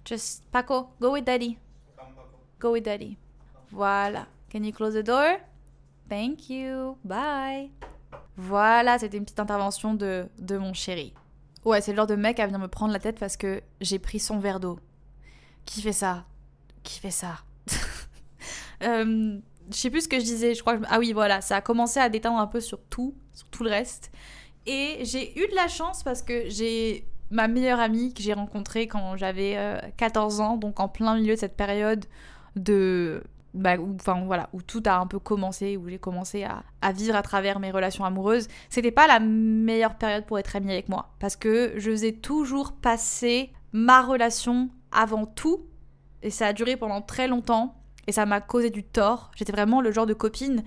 Just, Paco, go with daddy. Go with daddy. Voilà. Can you close the door? Thank you. Bye. Voilà, c'était une petite intervention de, de mon chéri. Ouais, c'est le genre de mec à venir me prendre la tête parce que j'ai pris son verre d'eau. Qui fait ça? Qui fait ça? (laughs) Euh, Je sais plus ce que je disais. Je crois que... Ah oui, voilà, ça a commencé à détendre un peu sur tout, sur tout le reste. Et j'ai eu de la chance parce que j'ai ma meilleure amie que j'ai rencontrée quand j'avais euh, 14 ans, donc en plein milieu de cette période de bah, où, enfin voilà, où tout a un peu commencé, où j'ai commencé à, à vivre à travers mes relations amoureuses, c'était pas la meilleure période pour être amie avec moi. Parce que je faisais toujours passer ma relation avant tout, et ça a duré pendant très longtemps, et ça m'a causé du tort. J'étais vraiment le genre de copine,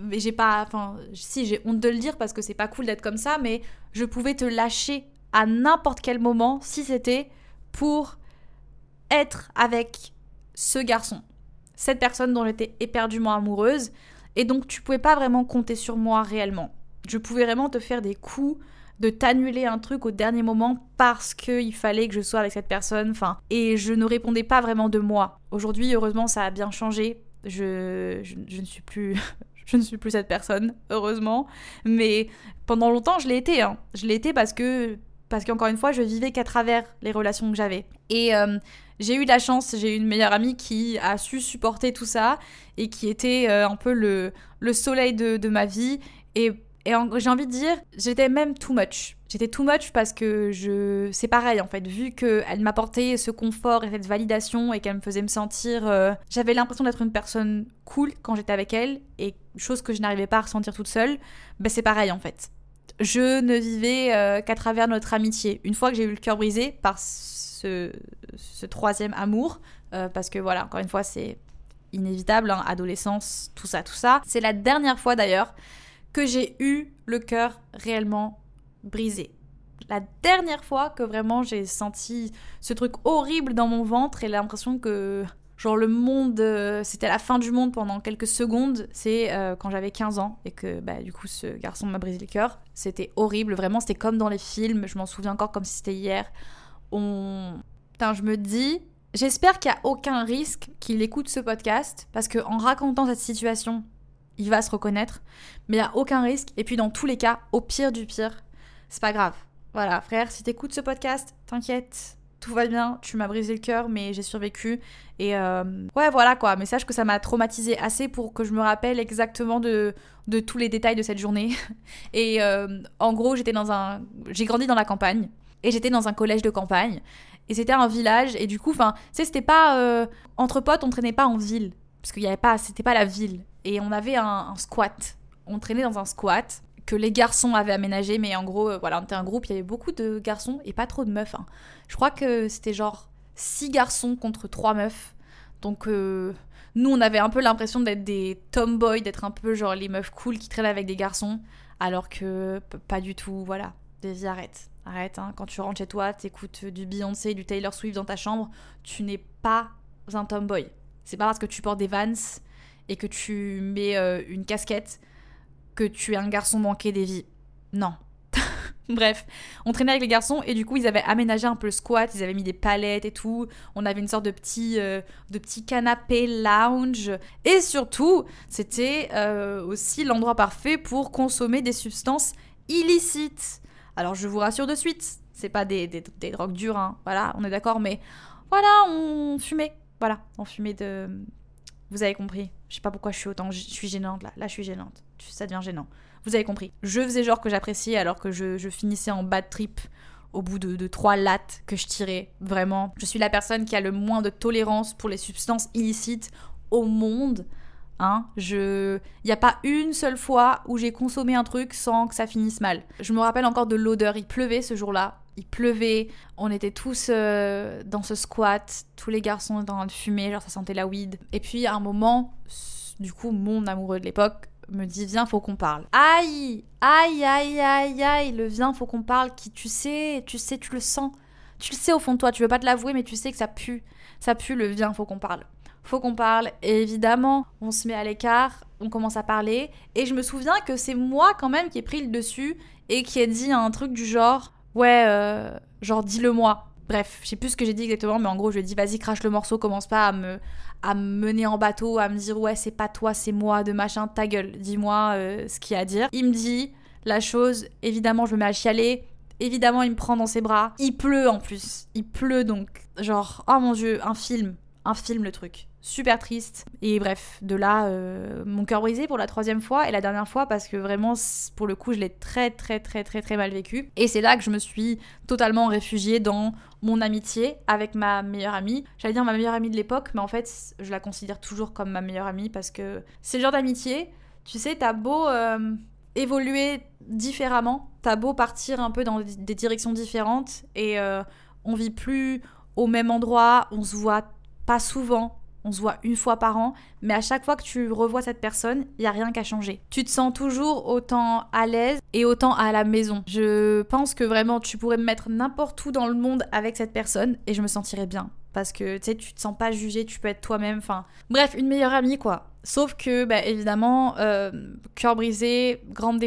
mais j'ai pas, enfin, si j'ai honte de le dire parce que c'est pas cool d'être comme ça, mais je pouvais te lâcher à n'importe quel moment si c'était pour être avec ce garçon cette personne dont j'étais éperdument amoureuse, et donc tu pouvais pas vraiment compter sur moi réellement. Je pouvais vraiment te faire des coups, de t'annuler un truc au dernier moment parce qu'il fallait que je sois avec cette personne, enfin, et je ne répondais pas vraiment de moi. Aujourd'hui, heureusement, ça a bien changé. Je, je, ne suis plus. (laughs) Je ne suis plus cette personne, heureusement. Mais pendant longtemps, je l'ai été. Hein. Je l'ai été parce que, parce qu'encore une fois, je vivais qu'à travers les relations que j'avais. Et euh, j'ai eu de la chance, j'ai eu une meilleure amie qui a su supporter tout ça et qui était euh, un peu le, le soleil de, ma vie. Et, j'ai envie de dire, j'étais même too much. J'étais too much parce que je, c'est pareil en fait, vu qu'elle m'apportait ce confort et cette validation et qu'elle me faisait me sentir. euh, j'avais l'impression d'être une personne cool quand j'étais avec elle et chose que je n'arrivais pas à ressentir toute seule, ben c'est pareil en fait. Je ne vivais euh, qu'à travers notre amitié. Une fois que j'ai eu le cœur brisé par ce, troisième amour, euh, parce que voilà, encore une fois, c'est inévitable, hein, adolescence, tout ça, tout ça. C'est la dernière fois d'ailleurs que j'ai eu le cœur réellement brisé. La dernière fois que vraiment j'ai senti ce truc horrible dans mon ventre et l'impression que genre le monde, euh, c'était la fin du monde pendant quelques secondes, c'est quand j'avais 15 ans et que bah, du coup ce garçon m'a brisé le cœur. C'était horrible, vraiment c'était comme dans les films, je m'en souviens encore comme si c'était hier. On... Putain, je me dis, j'espère qu'il n'y a aucun risque qu'il écoute ce podcast parce que en racontant cette situation, il va se reconnaître, mais il n'y a aucun risque. Et puis dans tous les cas, au pire du pire, c'est pas grave. Voilà, frère, si t'écoutes ce podcast, t'inquiète, tout va bien, tu m'as brisé le cœur, mais j'ai survécu. Et euh, ouais, voilà quoi, mais sache que ça m'a traumatisé assez pour que je me rappelle exactement de, tous les détails de cette journée. (laughs) Et euh, en gros, j'étais dans un. J'ai grandi dans la campagne, et j'étais dans un collège de campagne. Et c'était un village, et du coup, enfin, tu sais, c'était pas. euh, entre potes, on traînait pas en ville, parce qu'il y avait pas. C'était pas la ville. Et on avait un, un squat. On traînait dans un squat que les garçons avaient aménagé, mais en gros, euh, voilà, on était un groupe, il y avait beaucoup de garçons et pas trop de meufs. hein. Je crois que c'était genre 6 garçons contre 3 meufs. Donc, euh, Nous, on avait un peu l'impression d'être des tomboys, d'être un peu genre les meufs cool qui traînent avec des garçons, alors que pas du tout, voilà. Daisy, arrête. Arrête, hein. quand tu rentres chez toi, t'écoutes du Beyoncé, du Taylor Swift dans ta chambre, tu n'es pas un tomboy. C'est pas parce que tu portes des Vans et que tu mets euh, une casquette que tu es un garçon manqué des vies. Non, (laughs) Bref, on traînait avec les garçons et du coup ils avaient aménagé un peu le squat, ils avaient mis des palettes et tout. On avait une sorte de petit, euh, de petit canapé lounge et surtout c'était euh, aussi l'endroit parfait pour consommer des substances illicites. Alors je vous rassure de suite, c'est pas des, des, drogues dures, hein. voilà, on est d'accord, mais voilà, on fumait, voilà, on fumait de. Vous avez compris. Je sais pas pourquoi je suis autant, je suis gênante là, là je suis gênante, ça devient gênant. Vous avez compris. Je faisais genre que j'appréciais alors que je, finissais en bad trip au bout de, trois lattes que je tirais. Vraiment. Je suis la personne qui a le moins de tolérance pour les substances illicites au monde. Hein, je... Il n'y a pas une seule fois où j'ai consommé un truc sans que ça finisse mal. Je me rappelle encore de l'odeur. Il pleuvait ce jour-là. Il pleuvait. On était tous euh, dans ce squat. Tous les garçons étaient en train de fumer. Genre ça sentait la weed. Et puis à un moment, du coup, mon amoureux de l'époque me dit viens faut qu'on parle. Aïe, aïe, aïe, aïe, aïe, le viens faut qu'on parle qui tu sais, tu sais, tu le sens. Tu le sais au fond de toi, tu veux pas te l'avouer mais tu sais que ça pue. Ça pue le viens faut qu'on parle. Faut qu'on parle et évidemment on se met à l'écart, on commence à parler et je me souviens que c'est moi quand même qui ai pris le dessus et qui ai dit un truc du genre ouais euh, genre dis-le moi Bref, je sais plus ce que j'ai dit exactement, mais en gros, je lui ai dit vas-y, crache le morceau, commence pas à me, à mener en bateau, à me dire ouais, c'est pas toi, c'est moi, de machin, ta gueule, dis-moi euh, ce qu'il y a à dire. Il me dit la chose, évidemment, je me mets à chialer. Évidemment, il me prend dans ses bras. Il pleut en plus. Il pleut donc, genre, oh mon dieu, un film. Un film le truc super triste. Et bref, de là, euh, mon cœur brisé pour la troisième fois et la dernière fois parce que vraiment, pour le coup, je l'ai très très très très très mal vécu. Et c'est là que je me suis totalement réfugiée dans mon amitié avec ma meilleure amie. J'allais dire ma meilleure amie de l'époque, mais en fait, je la considère toujours comme ma meilleure amie parce que c'est le genre d'amitié, tu sais, t'as beau euh, évoluer différemment, t'as beau partir un peu dans des directions différentes et euh, on vit plus au même endroit, on se voit pas souvent, on se voit une fois par an, mais à chaque fois que tu revois cette personne, il y a rien qu'à changer. Tu te sens toujours autant à l'aise et autant à la maison. Je pense que vraiment tu pourrais me mettre n'importe où dans le monde avec cette personne et je me sentirais bien parce que tu sais tu te sens pas jugé, tu peux être toi-même, enfin bref, une meilleure amie quoi. Sauf que, bah, évidemment, euh, cœur brisé, grande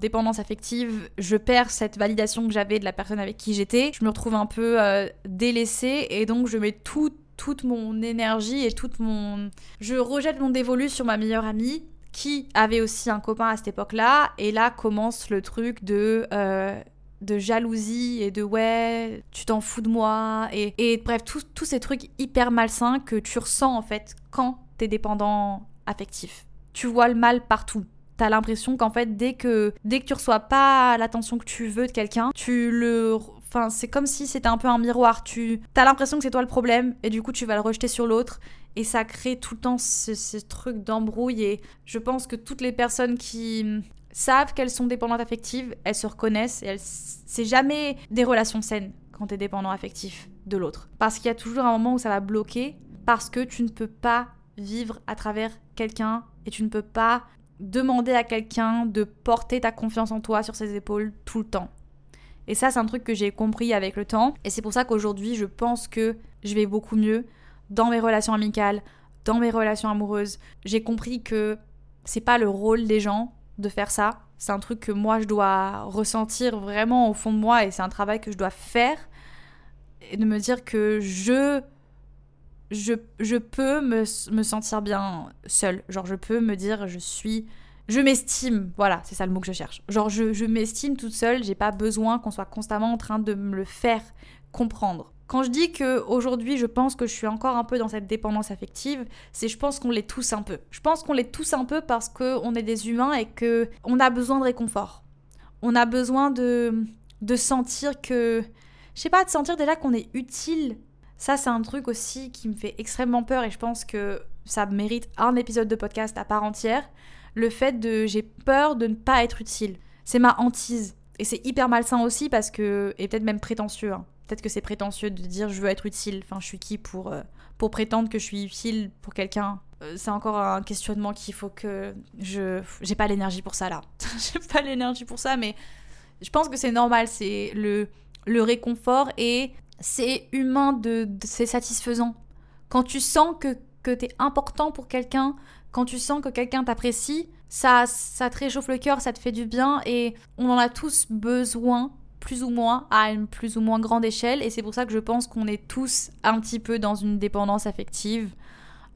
dépendance affective, je perds cette validation que j'avais de la personne avec qui j'étais. Je me retrouve un peu euh, délaissée et donc je mets tout toute mon énergie et toute mon... Je rejette mon dévolu sur ma meilleure amie qui avait aussi un copain à cette époque-là. Et là commence le truc de... Euh, de jalousie et de ouais, tu t'en fous de moi. Et, et bref, tous ces trucs hyper malsains que tu ressens en fait quand t'es dépendant affectif. Tu vois le mal partout. T'as l'impression qu'en fait, dès que, dès que tu reçois pas l'attention que tu veux de quelqu'un, tu le Enfin, c'est comme si c'était un peu un miroir. Tu as l'impression que c'est toi le problème et du coup tu vas le rejeter sur l'autre et ça crée tout le temps ce, truc d'embrouille et je pense que toutes les personnes qui savent qu'elles sont dépendantes affectives, elles se reconnaissent et elles... c'est jamais des relations saines quand tu es dépendant affectif de l'autre. Parce qu'il y a toujours un moment où ça va bloquer parce que tu ne peux pas vivre à travers quelqu'un et tu ne peux pas demander à quelqu'un de porter ta confiance en toi sur ses épaules tout le temps. Et ça, c'est un truc que j'ai compris avec le temps. Et c'est pour ça qu'aujourd'hui, je pense que je vais beaucoup mieux dans mes relations amicales, dans mes relations amoureuses. J'ai compris que c'est pas le rôle des gens de faire ça. C'est un truc que moi, je dois ressentir vraiment au fond de moi et c'est un travail que je dois faire. Et de me dire que je je, je, peux me, me, sentir bien seule. Genre, je peux me dire, je suis je m'estime, voilà, c'est ça le mot que je cherche. Genre, je, m'estime toute seule, j'ai pas besoin qu'on soit constamment en train de me le faire comprendre. Quand je dis que aujourd'hui je pense que je suis encore un peu dans cette dépendance affective, c'est je pense qu'on l'est tous un peu. Je pense qu'on l'est tous un peu parce qu'on est des humains et que on a besoin de réconfort. On a besoin de, de sentir que, je sais pas, de sentir déjà qu'on est utile. Ça, c'est un truc aussi qui me fait extrêmement peur et je pense que ça mérite un épisode de podcast à part entière le fait de j'ai peur de ne pas être utile. C'est ma hantise. Et c'est hyper malsain aussi parce que, et peut-être même prétentieux, hein. peut-être que c'est prétentieux de dire je veux être utile, enfin je suis qui pour, euh, pour prétendre que je suis utile pour quelqu'un? Euh, c'est encore un questionnement qu'il faut que je. J'ai pas l'énergie pour ça là. (laughs) J'ai pas l'énergie pour ça, mais je pense que c'est normal. C'est le, le réconfort et c'est humain, de, c'est satisfaisant. Quand tu sens que, que t'es important pour quelqu'un, quand tu sens que quelqu'un t'apprécie, ça, ça te réchauffe le cœur, ça te fait du bien et on en a tous besoin plus ou moins à une plus ou moins grande échelle et c'est pour ça que je pense qu'on est tous un petit peu dans une dépendance affective.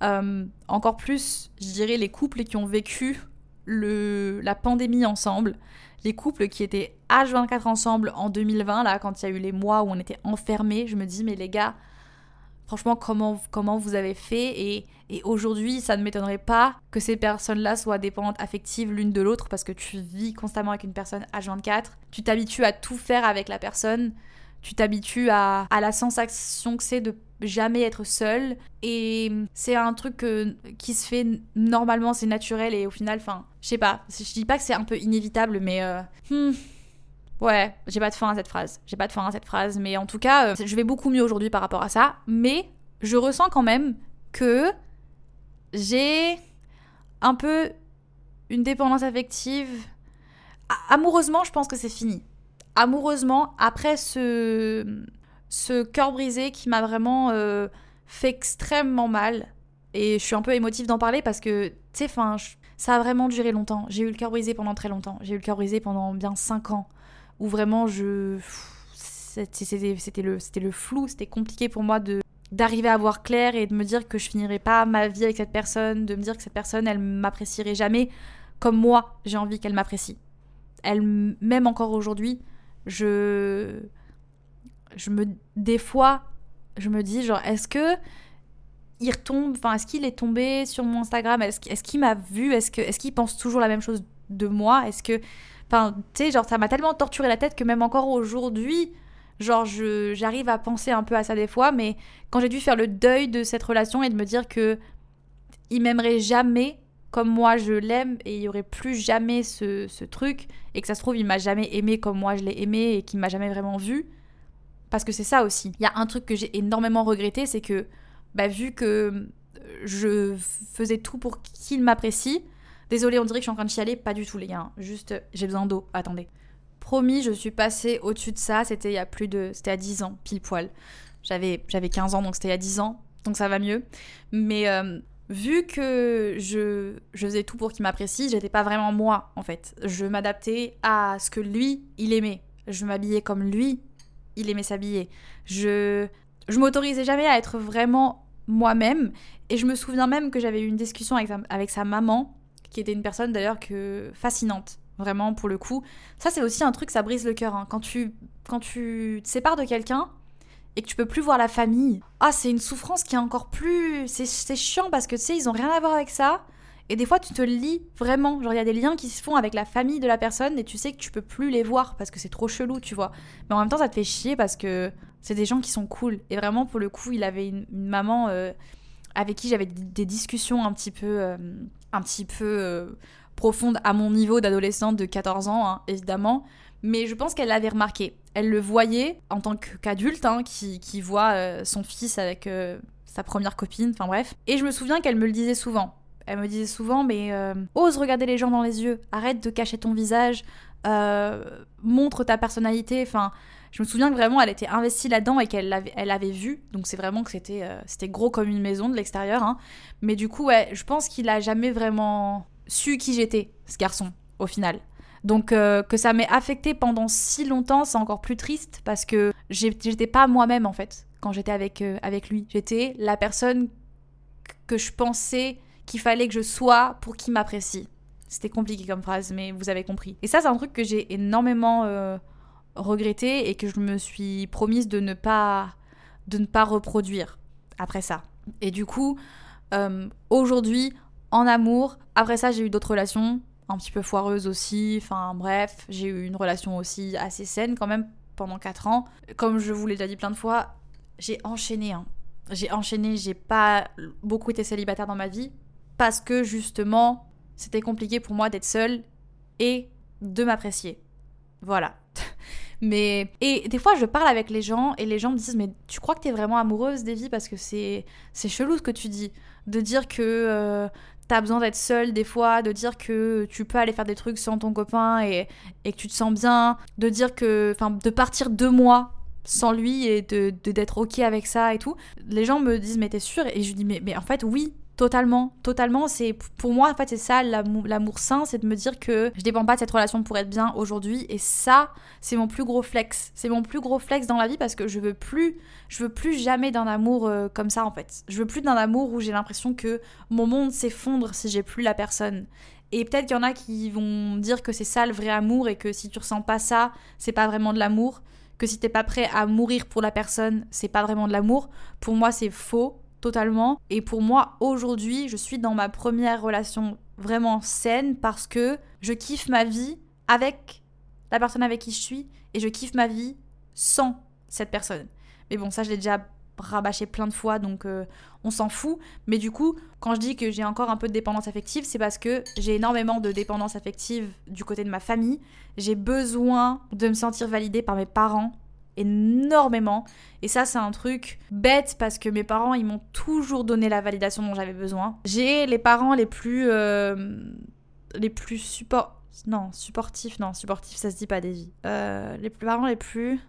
Euh, encore plus, je dirais, les couples qui ont vécu le, la pandémie ensemble, les couples qui étaient H24 ensemble en 2020, là, quand il y a eu les mois où on était enfermés, je me dis, mais les gars, franchement, comment, comment vous avez fait Et, et aujourd'hui, ça ne m'étonnerait pas que ces personnes-là soient dépendantes affectives l'une de l'autre parce que tu vis constamment avec une personne H24. Tu t'habitues à tout faire avec la personne. Tu t'habitues à, à la sensation que c'est de jamais être seul. Et c'est un truc qui se fait normalement, c'est naturel et au final, enfin, je sais pas. Je dis pas que c'est un peu inévitable, mais. Euh, hmm, Ouais, j'ai pas de fin à cette phrase. J'ai pas de fin à cette phrase, mais en tout cas, euh, je vais beaucoup mieux aujourd'hui par rapport à ça. Mais je ressens quand même que j'ai un peu une dépendance affective. Amoureusement, je pense que c'est fini. Amoureusement, après ce, ce cœur brisé qui m'a vraiment euh, fait extrêmement mal, et je suis un peu émotive d'en parler parce que, tu sais, ça a vraiment duré longtemps. J'ai eu le cœur brisé pendant très longtemps. J'ai eu le cœur brisé pendant bien 5 ans où vraiment je c'était le le flou, c'était compliqué pour moi de d'arriver à voir clair et de me dire que je finirais pas ma vie avec cette personne, de me dire que cette personne elle m'apprécierait jamais comme moi j'ai envie qu'elle m'apprécie. Elle même encore aujourd'hui, je je me des fois je me dis genre est-ce que il retombe enfin est-ce qu'il est tombé sur mon Instagram? Est-ce est qu'il m'a vu? Est-ce que est-ce qu'il pense toujours la même chose de moi? Est-ce que Enfin, tu sais, genre, ça m'a tellement torturé la tête que même encore aujourd'hui, genre, j'arrive à penser un peu à ça des fois, mais quand j'ai dû faire le deuil de cette relation et de me dire que il m'aimerait jamais comme moi je l'aime et il y aurait plus jamais ce, ce, truc et que ça se trouve il m'a jamais aimé comme moi je l'ai aimé et qu'il m'a jamais vraiment vu parce que c'est ça aussi. Il y a un truc que j'ai énormément regretté c'est que bah, vu que je faisais tout pour qu'il m'apprécie Désolée, on dirait que je suis en train de chialer. Pas du tout, les gars. Juste, j'ai besoin d'eau. Attendez. Promis, je suis passée au-dessus de ça. C'était il y a plus de. C'était à 10 ans, pile poil. J'avais, j'avais 15 ans, donc c'était il y a 10 ans. Donc ça va mieux. Mais euh, vu que je, je faisais tout pour qu'il m'apprécie, j'étais pas vraiment moi, en fait. Je m'adaptais à ce que lui, il aimait. Je m'habillais comme lui, il aimait s'habiller. Je. Je m'autorisais jamais à être vraiment moi-même. Et je me souviens même que j'avais eu une discussion avec avec sa maman qui était une personne d'ailleurs que fascinante, vraiment pour le coup. Ça c'est aussi un truc, ça brise le cœur. Hein. Quand tu quand tu te sépares de quelqu'un et que tu peux plus voir la famille, ah c'est une souffrance qui est encore plus, c'est chiant parce que tu sais ils ont rien à voir avec ça. Et des fois, tu te lis vraiment. Genre, il y a des liens qui se font avec la famille de la personne et tu sais que tu peux plus les voir parce que c'est trop chelou, tu vois. Mais en même temps, ça te fait chier parce que c'est des gens qui sont cool. Et vraiment, pour le coup, il avait une, maman euh, avec qui j'avais des discussions un petit peu euh, un petit peu euh, profonde à mon niveau d'adolescente de 14 ans, hein, évidemment. Mais je pense qu'elle l'avait remarqué. Elle le voyait en tant qu'adulte, hein, qui, qui, voit euh, son fils avec euh, sa première copine, enfin bref. Et je me souviens qu'elle me le disait souvent. Elle me disait souvent, mais ose regarder les gens dans les yeux, arrête de cacher ton visage, montre ta personnalité, enfin je me souviens que vraiment elle était investie là-dedans et qu'elle l'avait, elle avait vu. Donc c'est vraiment que c'était, euh, c'était gros comme une maison de l'extérieur. Hein. Mais du coup, ouais, je pense qu'il a jamais vraiment su qui j'étais, ce garçon, au final. Donc euh, que ça m'ait affecté pendant si longtemps, c'est encore plus triste parce que j'étais pas moi-même en fait quand j'étais avec, euh, avec lui. J'étais la personne que je pensais qu'il fallait que je sois pour qu'il m'apprécie. C'était compliqué comme phrase, mais vous avez compris. Et ça, c'est un truc que j'ai énormément regretté et que je me suis promise de ne pas, de ne pas reproduire après ça. Et du coup, euh, aujourd'hui, en amour, après ça, j'ai eu d'autres relations, un petit peu foireuses aussi. Enfin, bref, j'ai eu une relation aussi assez saine quand même pendant 4 ans. Comme je vous l'ai déjà dit plein de fois, j'ai enchaîné. Hein. J'ai enchaîné, j'ai pas beaucoup été célibataire dans ma vie parce que justement, c'était compliqué pour moi d'être seule et de m'apprécier. Voilà. (laughs) Mais et des fois je parle avec les gens et les gens me disent mais tu crois que t'es vraiment amoureuse Davy? Parce que c'est c'est chelou ce que tu dis. De dire que euh, t'as besoin d'être seule des fois, de dire que tu peux aller faire des trucs sans ton copain et, et que tu te sens bien, de dire que enfin de partir deux mois sans lui et de d'être ok avec ça et tout. Les gens me disent mais t'es sûre? Et je dis mais, mais en fait oui Totalement, totalement. C'est pour moi en fait c'est ça l'amour sain, c'est de me dire que je dépends pas de cette relation pour être bien aujourd'hui et ça c'est mon plus gros flex. C'est mon plus gros flex dans la vie parce que je veux plus, je veux plus jamais d'un amour euh, comme ça en fait. Je veux plus d'un amour où j'ai l'impression que mon monde s'effondre si j'ai plus la personne. Et peut-être qu'il y en a qui vont dire que c'est ça le vrai amour et que si tu ressens pas ça, c'est pas vraiment de l'amour. Que si t'es pas prêt à mourir pour la personne, c'est pas vraiment de l'amour. Pour moi, c'est faux totalement. Et pour moi, aujourd'hui, je suis dans ma première relation vraiment saine parce que je kiffe ma vie avec la personne avec qui je suis et je kiffe ma vie sans cette personne. Mais bon, ça, je l'ai déjà rabâché plein de fois, donc euh, on s'en fout. Mais du coup, quand je dis que j'ai encore un peu de dépendance affective, c'est parce que j'ai énormément de dépendance affective du côté de ma famille. J'ai besoin de me sentir validée par mes parents énormément. Et ça, c'est un truc bête parce que mes parents, ils m'ont toujours donné la validation dont j'avais besoin. J'ai les parents les plus. Euh, les plus support. Non, supportifs. Non, supportifs, ça se dit pas, des Euh, les parents les plus.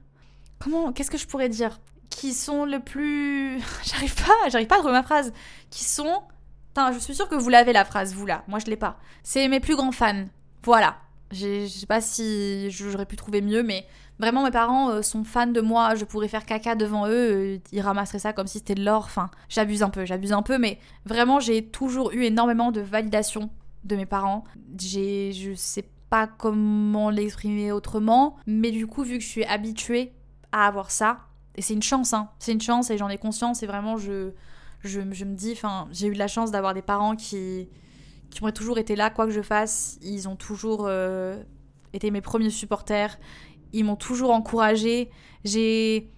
Comment. Qu'est-ce que je pourrais dire? Qui sont le plus. (laughs) j'arrive pas, j'arrive pas à trouver ma phrase. Qui sont. Putain, je suis sûre que vous l'avez la phrase, vous là. Moi, je l'ai pas. C'est mes plus grands fans. Voilà. Je sais pas si j'aurais pu trouver mieux, mais Vraiment, mes parents euh, sont fans de moi. Je pourrais faire caca devant eux. Euh, ils ramasseraient ça comme si c'était de l'or. Enfin, j'abuse un peu, j'abuse un peu. Mais vraiment, j'ai toujours eu énormément de validation de mes parents. J'ai, je sais pas comment l'exprimer autrement. Mais du coup, vu que je suis habituée à avoir ça, et c'est une chance, hein. C'est une chance et j'en ai conscience. Et vraiment, je, je, me dis, enfin, j'ai eu la chance d'avoir des parents qui, qui ont toujours été là, quoi que je fasse. Ils ont toujours euh, été mes premiers supporters ils m'ont toujours encouragée. J'ai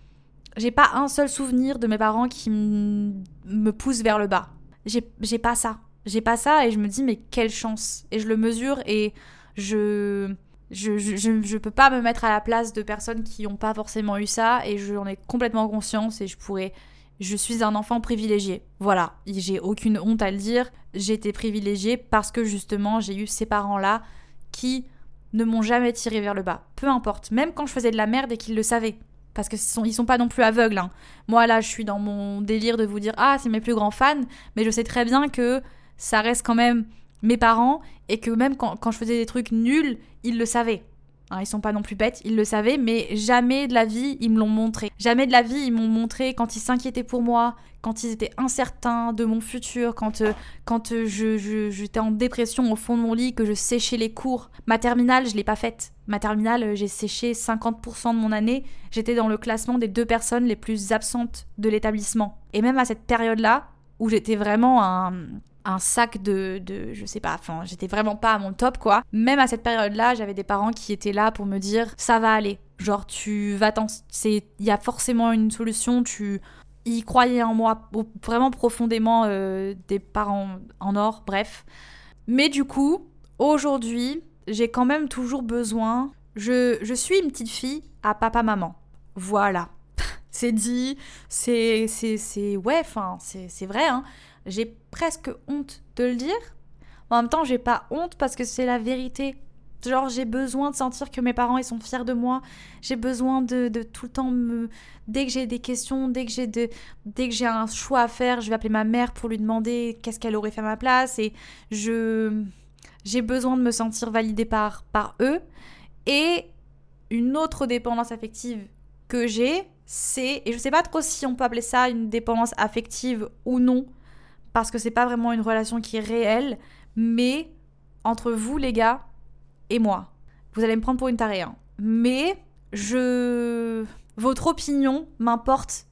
j'ai pas un seul souvenir de mes parents qui me poussent vers le bas. J'ai pas ça. J'ai pas ça et je me dis mais quelle chance. Et je le mesure et je je, je, je, peux pas me mettre à la place de personnes qui n'ont pas forcément eu ça et j'en ai complètement conscience et je pourrais je suis un enfant privilégié. Voilà, j'ai aucune honte à le dire. Été privilégiée parce que justement j'ai eu ces parents-là qui ne m'ont jamais tiré vers le bas. Peu importe, même quand je faisais de la merde et qu'ils le savaient. Parce qu'ils sont, ils sont pas non plus aveugles. Hein. Moi, là, je suis dans mon délire de vous dire Ah, c'est mes plus grands fans, mais je sais très bien que ça reste quand même mes parents et que même quand je faisais des trucs nuls, ils le savaient. Hein, ils sont pas non plus bêtes, ils le savaient, mais jamais de la vie ils me l'ont montré. Jamais de la vie ils m'ont montré quand ils s'inquiétaient pour moi, quand ils étaient incertains de mon futur, quand, euh, quand euh, je, j'étais en dépression au fond de mon lit, que je séchais les cours. Ma terminale, je l'ai pas faite. Ma terminale, euh, j'ai séché 50% de mon année. J'étais dans le classement des deux personnes les plus absentes de l'établissement. Et même à cette période-là, où j'étais vraiment un, un sac de, de je sais pas, enfin, j'étais vraiment pas à mon top quoi. Même à cette période-là, j'avais des parents qui étaient là pour me dire ça va aller. Genre tu vas t'en c'est il y a forcément une solution, tu ils croyaient en moi vraiment profondément euh, des parents en or, bref. Mais du coup, aujourd'hui, j'ai quand même toujours besoin je, je suis une petite fille à papa maman. Voilà. (laughs) c'est dit, c'est c'est ouais, enfin, c'est vrai hein. J'ai presque honte de le dire. En même temps, j'ai pas honte parce que c'est la vérité. Genre, j'ai besoin de sentir que mes parents ils sont fiers de moi. J'ai besoin de, tout le temps me. Dès que j'ai des questions, dès que j'ai dès que j'ai un choix à faire, je vais appeler ma mère pour lui demander qu'est-ce qu'elle aurait fait à ma place. Et je j'ai besoin de me sentir validée par par eux. Et une autre dépendance affective que j'ai, c'est et je sais pas trop si on peut appeler ça une dépendance affective ou non, parce que c'est pas vraiment une relation qui est réelle, mais entre vous les gars et moi. Vous allez me prendre pour une tarée, hein. mais je votre opinion m'importe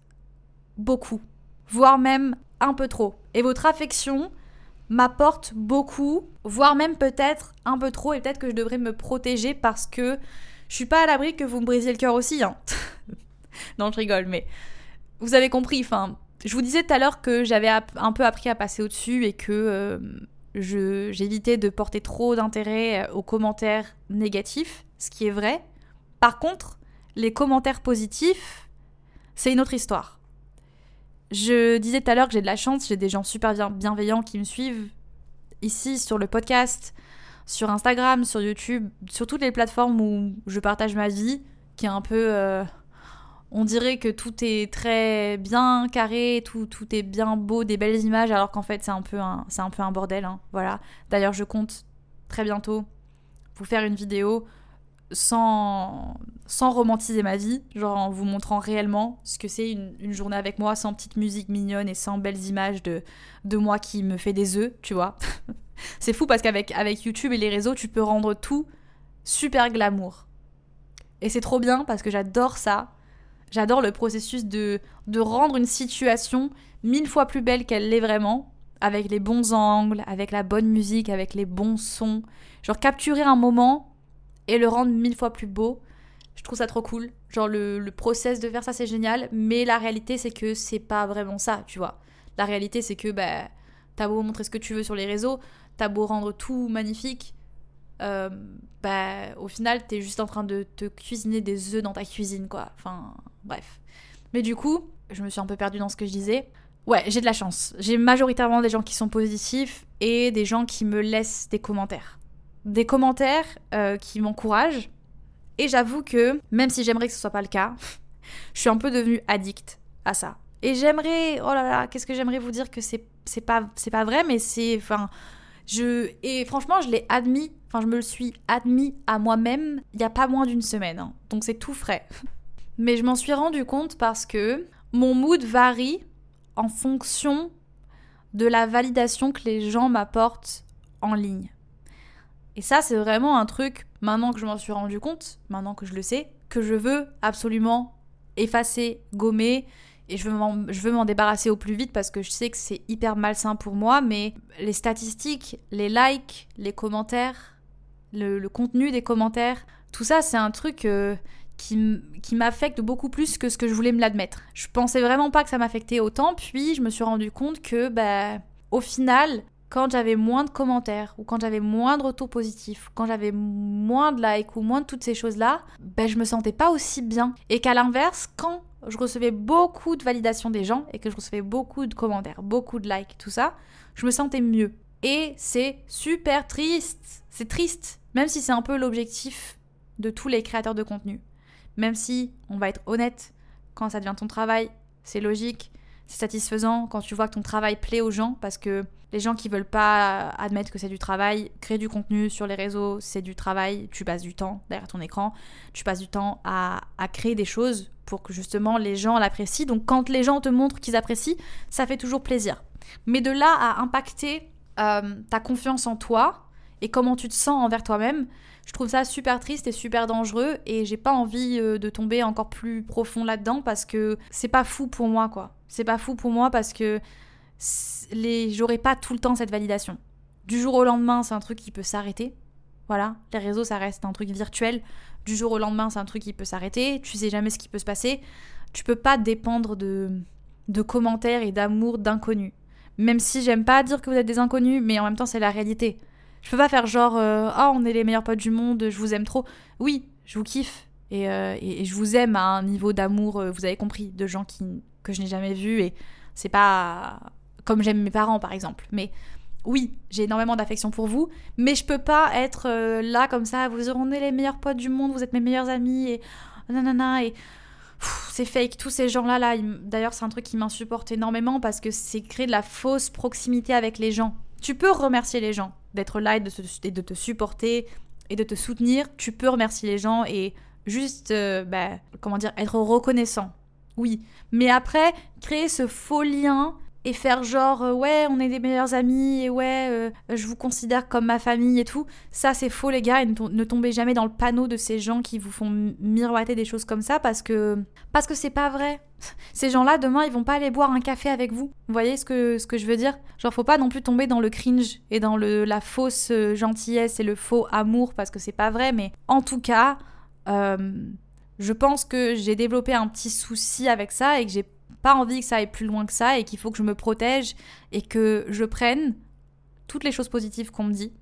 beaucoup, voire même un peu trop. Et votre affection m'apporte beaucoup, voire même peut-être un peu trop, et peut-être que je devrais me protéger parce que je suis pas à l'abri que vous me brisiez le cœur aussi. Hein. (laughs) non, je rigole, mais vous avez compris. Enfin, je vous disais tout à l'heure que j'avais un peu appris à passer au-dessus et que euh, j'évitais de porter trop d'intérêt euh, aux commentaires négatifs, ce qui est vrai. Par contre, les commentaires positifs, c'est une autre histoire. Je disais tout à l'heure que j'ai de la chance, j'ai des gens super bienveillants qui me suivent ici sur le podcast, sur Instagram, sur YouTube, sur toutes les plateformes où je partage ma vie, qui est un peu... Euh, on dirait que tout est très bien carré, tout, tout est bien beau, des belles images, alors qu'en fait c'est un peu un, un peu un bordel. Hein, voilà. D'ailleurs, je compte très bientôt vous faire une vidéo sans, romantiser ma vie, genre en vous montrant réellement ce que c'est une, une, journée avec moi, sans petite musique mignonne et sans belles images de, de moi qui me fait des œufs, tu vois. (laughs) c'est fou parce qu'avec avec YouTube et les réseaux, tu peux rendre tout super glamour. Et c'est trop bien parce que j'adore ça. J'adore le processus de, de rendre une situation mille fois plus belle qu'elle l'est vraiment, avec les bons angles, avec la bonne musique, avec les bons sons. Genre capturer un moment et le rendre mille fois plus beau. Je trouve ça trop cool. Genre le, le process de faire ça c'est génial, mais la réalité c'est que c'est pas vraiment ça, tu vois. La réalité c'est que bah, t'as beau montrer ce que tu veux sur les réseaux, t'as beau rendre tout magnifique, euh, bah, au final, t'es juste en train de te cuisiner des œufs dans ta cuisine, quoi. Enfin, bref. Mais du coup, je me suis un peu perdue dans ce que je disais. Ouais, j'ai de la chance. J'ai majoritairement des gens qui sont positifs et des gens qui me laissent des commentaires. Des commentaires euh, qui m'encouragent. Et j'avoue que, même si j'aimerais que ce soit pas le cas, (laughs) je suis un peu devenue addict à ça. Et j'aimerais, oh là là, qu'est-ce que j'aimerais vous dire que c'est pas pas vrai, mais c'est, enfin, je et franchement, je l'ai admis Enfin, je me le suis admis à moi-même il n'y a pas moins d'une semaine. Hein. Donc c'est tout frais. (laughs) Mais je m'en suis rendu compte parce que mon mood varie en fonction de la validation que les gens m'apportent en ligne. Et ça, c'est vraiment un truc, maintenant que je m'en suis rendu compte, maintenant que je le sais, que je veux absolument effacer, gommer, et je veux m'en débarrasser au plus vite parce que je sais que c'est hyper malsain pour moi, mais les statistiques, les likes, les commentaires, le, contenu des commentaires, tout ça, c'est un truc euh, qui, qui m'affecte beaucoup plus que ce que je voulais me l'admettre. Je pensais vraiment pas que ça m'affectait autant, puis je me suis rendu compte que, bah, au final, quand j'avais moins de commentaires, ou quand j'avais moins de retours positifs, quand j'avais moins de likes, ou moins de toutes ces choses-là, ben je me sentais pas aussi bien. Et qu'à l'inverse, quand je recevais beaucoup de validation des gens, et que je recevais beaucoup de commentaires, beaucoup de likes, tout ça, je me sentais mieux. Et c'est super triste. C'est triste même si c'est un peu l'objectif de tous les créateurs de contenu. Même si, on va être honnête, quand ça devient ton travail, c'est logique, c'est satisfaisant quand tu vois que ton travail plaît aux gens parce que les gens qui veulent pas admettre que c'est du travail, créer du contenu sur les réseaux, c'est du travail, tu passes du temps derrière ton écran, tu passes du temps à, créer des choses pour que justement les gens l'apprécient. Donc quand les gens te montrent qu'ils apprécient, ça fait toujours plaisir. Mais de là à impacter euh, ta confiance en toi, et comment tu te sens envers toi-même. Je trouve ça super triste et super dangereux et j'ai pas envie euh, de tomber encore plus profond là-dedans parce que c'est pas fou pour moi quoi. C'est pas fou pour moi parce que les j'aurai pas tout le temps cette validation. Du jour au lendemain, c'est un truc qui peut s'arrêter. Voilà, les réseaux ça reste un truc virtuel. Du jour au lendemain, c'est un truc qui peut s'arrêter, tu sais jamais ce qui peut se passer. Tu peux pas dépendre de de commentaires et d'amour d'inconnus. Même si j'aime pas dire que vous êtes des inconnus, mais en même temps c'est la réalité. Je peux pas faire genre euh, ah on est les meilleurs potes du monde, je vous aime trop. Oui, je vous kiffe et, euh, je vous aime à un niveau d'amour, euh, vous avez compris, de gens qui, que je n'ai jamais vus et c'est pas comme j'aime mes parents par exemple. Mais oui, j'ai énormément d'affection pour vous, mais je peux pas être là comme ça, vous est les meilleurs potes du monde, vous êtes mes meilleurs amis et nanana et c'est fake, tous ces gens-là, là, d'ailleurs c'est un truc qui m'insupporte énormément parce que c'est créer de la fausse proximité avec les gens. Tu peux remercier les gens, d'être là et de, te, supporter et de te soutenir, tu peux remercier les gens et juste, euh, bah, comment dire, être reconnaissant. Oui. Mais après, créer ce faux lien et faire genre euh, ouais on est des meilleurs amis et ouais euh, je vous considère comme ma famille et tout. Ça c'est faux les gars et ne, tombez jamais dans le panneau de ces gens qui vous font miroiter des choses comme ça parce que parce que c'est pas vrai. (laughs) Ces gens-là demain ils vont pas aller boire un café avec vous. Vous voyez ce que ce que je veux dire? Genre faut pas non plus tomber dans le cringe et dans le la fausse euh, gentillesse et le faux amour parce que c'est pas vrai mais en tout cas je pense que j'ai développé un petit souci avec ça et que j'ai pas envie que ça aille plus loin que ça et qu'il faut que je me protège et que je prenne toutes les choses positives qu'on me dit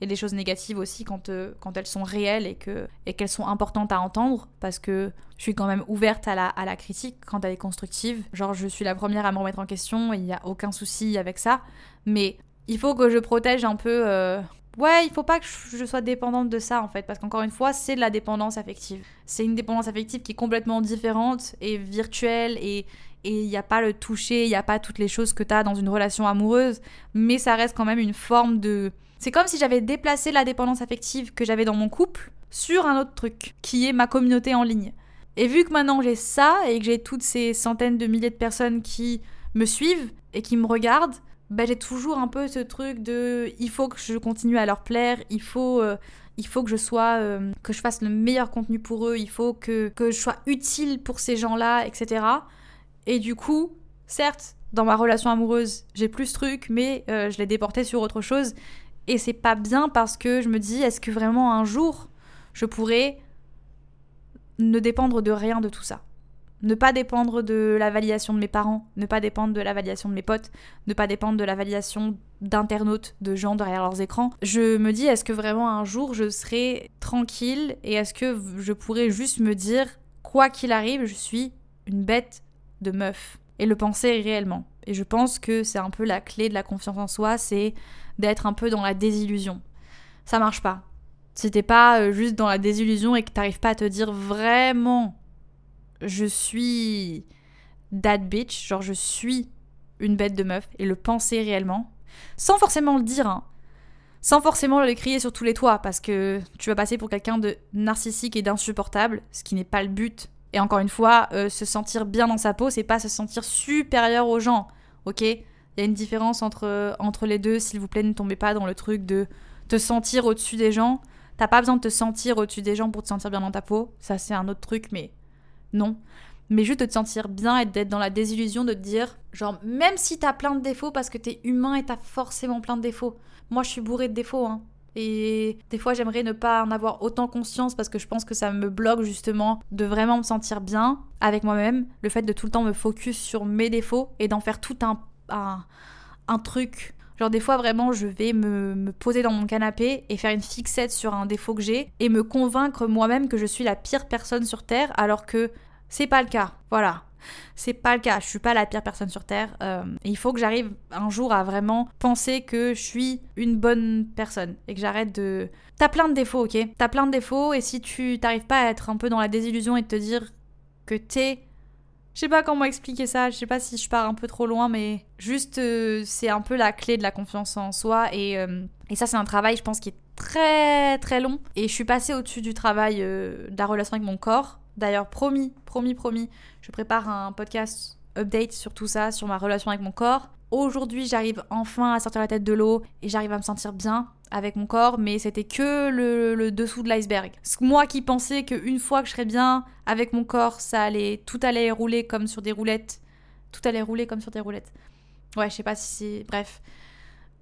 et des choses négatives aussi quand, euh, quand elles sont réelles et que et qu'elles sont importantes à entendre parce que je suis quand même ouverte à la, à la critique quand elle est constructive. Genre je suis la première à me remettre en question et il n'y a aucun souci avec ça. Mais il faut que je protège un peu... Euh, ouais, il faut pas que je sois dépendante de ça en fait, parce qu'encore une fois, c'est de la dépendance affective. C'est une dépendance affective qui est complètement différente et virtuelle et et il n'y a pas le toucher, il n'y a pas toutes les choses que tu as dans une relation amoureuse, mais ça reste quand même une forme de c'est comme si j'avais déplacé la dépendance affective que j'avais dans mon couple sur un autre truc, qui est ma communauté en ligne. Et vu que maintenant j'ai ça et que j'ai toutes ces centaines de milliers de personnes qui me suivent et qui me regardent, bah, j'ai toujours un peu ce truc de il faut que je continue à leur plaire, il faut, euh, il faut que je sois, euh, que je fasse le meilleur contenu pour eux, il faut que, que je sois utile pour ces gens-là, etc. Et du coup, certes, dans ma relation amoureuse, j'ai plus ce truc, mais euh, je l'ai déporté sur autre chose. Et c'est pas bien parce que je me dis, est-ce que vraiment un jour, je pourrais ne dépendre de rien de tout ça? Ne pas dépendre de la validation de mes parents, ne pas dépendre de la validation de mes potes, ne pas dépendre de la validation d'internautes, de gens derrière leurs écrans. Je me dis, est-ce que vraiment un jour je serai tranquille et est-ce que je pourrais juste me dire, quoi qu'il arrive, je suis une bête de meuf et le penser réellement. Et je pense que c'est un peu la clé de la confiance en soi, c'est d'être un peu dans la désillusion. Ça marche pas. Si t'es pas euh, juste dans la désillusion et que t'arrives pas à te dire vraiment je suis that bitch, genre je suis une bête de meuf et le penser réellement, sans forcément le dire, hein. sans forcément le crier sur tous les toits, parce que tu vas passer pour quelqu'un de narcissique et d'insupportable, ce qui n'est pas le but. Et encore une fois, euh, se sentir bien dans sa peau, c'est pas se sentir supérieur aux gens, ok? Il y a une différence entre, entre les deux, s'il vous plaît, ne tombez pas dans le truc de te sentir au-dessus des gens. T'as pas besoin de te sentir au-dessus des gens pour te sentir bien dans ta peau. Ça, c'est un autre truc, mais non. Mais juste de te sentir bien et d'être dans la désillusion de te dire, genre, même si t'as plein de défauts parce que t'es humain et t'as forcément plein de défauts. Moi, je suis bourrée de défauts, hein. Et des fois, j'aimerais ne pas en avoir autant conscience parce que je pense que ça me bloque justement de vraiment me sentir bien avec moi-même. Le fait de tout le temps me focus sur mes défauts et d'en faire tout un un, truc. Genre des fois vraiment je vais me, poser dans mon canapé et faire une fixette sur un défaut que j'ai et me convaincre moi-même que je suis la pire personne sur Terre alors que c'est pas le cas. Voilà. C'est pas le cas, je suis pas la pire personne sur Terre. Euh, il faut que j'arrive un jour à vraiment penser que je suis une bonne personne et que j'arrête de... T'as plein de défauts, ok? T'as plein de défauts et si tu t'arrives pas à être un peu dans la désillusion et de te dire que t'es je sais pas comment expliquer ça, je sais pas si je pars un peu trop loin, mais juste euh, c'est un peu la clé de la confiance en soi et, euh, et ça c'est un travail je pense qui est très très long et je suis passée au-dessus du travail euh, de la relation avec mon corps. D'ailleurs promis, promis, promis, je prépare un podcast update sur tout ça, sur ma relation avec mon corps. Aujourd'hui j'arrive enfin à sortir la tête de l'eau et j'arrive à me sentir bien avec mon corps, mais c'était que le, dessous de l'iceberg. Moi qui pensais qu'une fois que je serais bien avec mon corps, ça allait, tout allait rouler comme sur des roulettes. Tout allait rouler comme sur des roulettes. Ouais, je sais pas si c'est. Bref.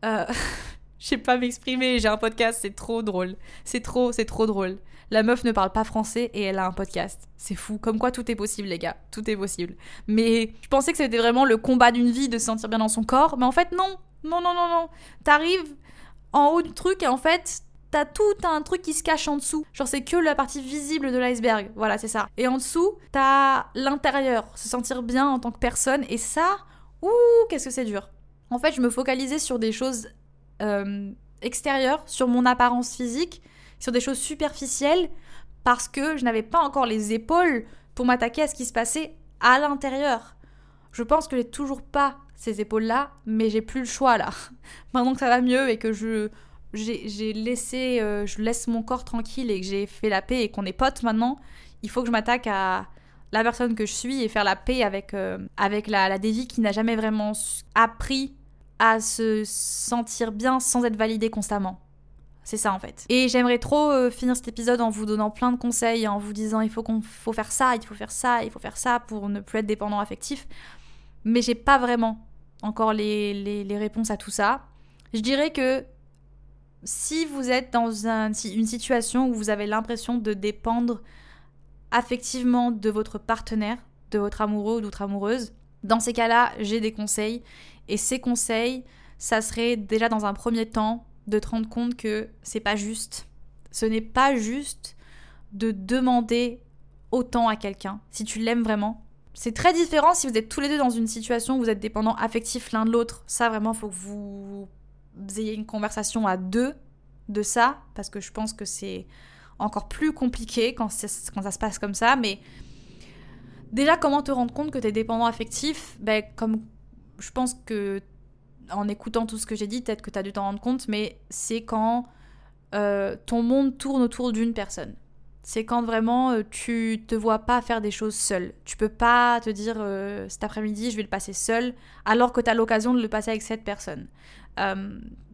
Euh... (laughs) je sais pas m'exprimer, j'ai un podcast, c'est trop drôle. C'est trop, c'est trop drôle. La meuf ne parle pas français et elle a un podcast. C'est fou. Comme quoi tout est possible, les gars. Tout est possible. Mais je pensais que c'était vraiment le combat d'une vie de se sentir bien dans son corps. Mais en fait, non. Non, non, non, non. T'arrives en haut du truc et en fait, t'as tout un truc qui se cache en dessous. Genre, c'est que la partie visible de l'iceberg. Voilà, c'est ça. Et en dessous, t'as l'intérieur, se sentir bien en tant que personne. Et ça, ouh, qu'est-ce que c'est dur. En fait, je me focalisais sur des choses euh, extérieures, sur mon apparence physique, sur des choses superficielles, parce que je n'avais pas encore les épaules pour m'attaquer à ce qui se passait à l'intérieur. Je pense que j'ai toujours pas ces épaules-là, mais j'ai plus le choix là. (laughs) Maintenant que ça va mieux et que je j'ai laissé, euh, je laisse mon corps tranquille et que j'ai fait la paix et qu'on est potes maintenant, il faut que je m'attaque à la personne que je suis et faire la paix avec, euh, avec la, la qui n'a jamais vraiment appris à se sentir bien sans être validée constamment. C'est ça en fait. Et j'aimerais trop euh, finir cet épisode en vous donnant plein de conseils, en vous disant il faut qu'on faut faire ça, il faut faire ça, il faut faire ça pour ne plus être dépendant affectif. Mais j'ai pas vraiment encore les, réponses à tout ça. Je dirais que si vous êtes dans un, une situation où vous avez l'impression de dépendre affectivement de votre partenaire, de votre amoureux ou d'autre amoureuse, dans ces cas-là, j'ai des conseils. Et ces conseils, ça serait déjà dans un premier temps de te rendre compte que c'est pas juste. Ce n'est pas juste de demander autant à quelqu'un si tu l'aimes vraiment. C'est très différent si vous êtes tous les deux dans une situation où vous êtes dépendants affectifs l'un de l'autre. Ça, vraiment, faut que vous ayez une conversation à deux de ça, parce que je pense que c'est encore plus compliqué quand, quand ça se passe comme ça. Mais déjà, comment te rendre compte que tu es dépendant affectif? Ben, Comme je pense que en écoutant tout ce que j'ai dit, peut-être que tu as dû t'en rendre compte, mais c'est quand euh, ton monde tourne autour d'une personne. C'est quand vraiment euh, tu te vois pas faire des choses seul. Tu peux pas te dire euh, cet après-midi je vais le passer seul alors que tu as l'occasion de le passer avec cette personne.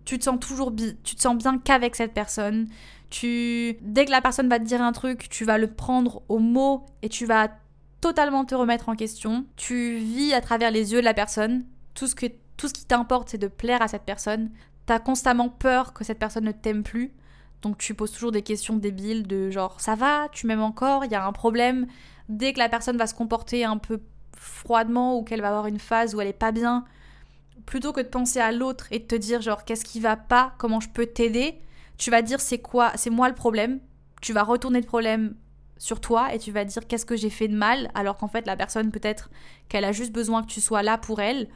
tu te sens toujours tu te sens bien qu'avec cette personne. Tu dès que la personne va te dire un truc, tu vas le prendre au mot et tu vas totalement te remettre en question. Tu vis à travers les yeux de la personne. Tout ce, que, tout ce qui t'importe, c'est de plaire à cette personne. T'as constamment peur que cette personne ne t'aime plus. Donc tu poses toujours des questions débiles de genre ça va, tu m'aimes encore, il y a un problème. Dès que la personne va se comporter un peu froidement ou qu'elle va avoir une phase où elle est pas bien, plutôt que de penser à l'autre et de te dire genre qu'est-ce qui va pas, comment je peux t'aider, tu vas dire c'est quoi, c'est moi le problème. Tu vas retourner le problème sur toi et tu vas dire qu'est-ce que j'ai fait de mal alors qu'en fait la personne peut-être qu'elle a juste besoin que tu sois là pour elle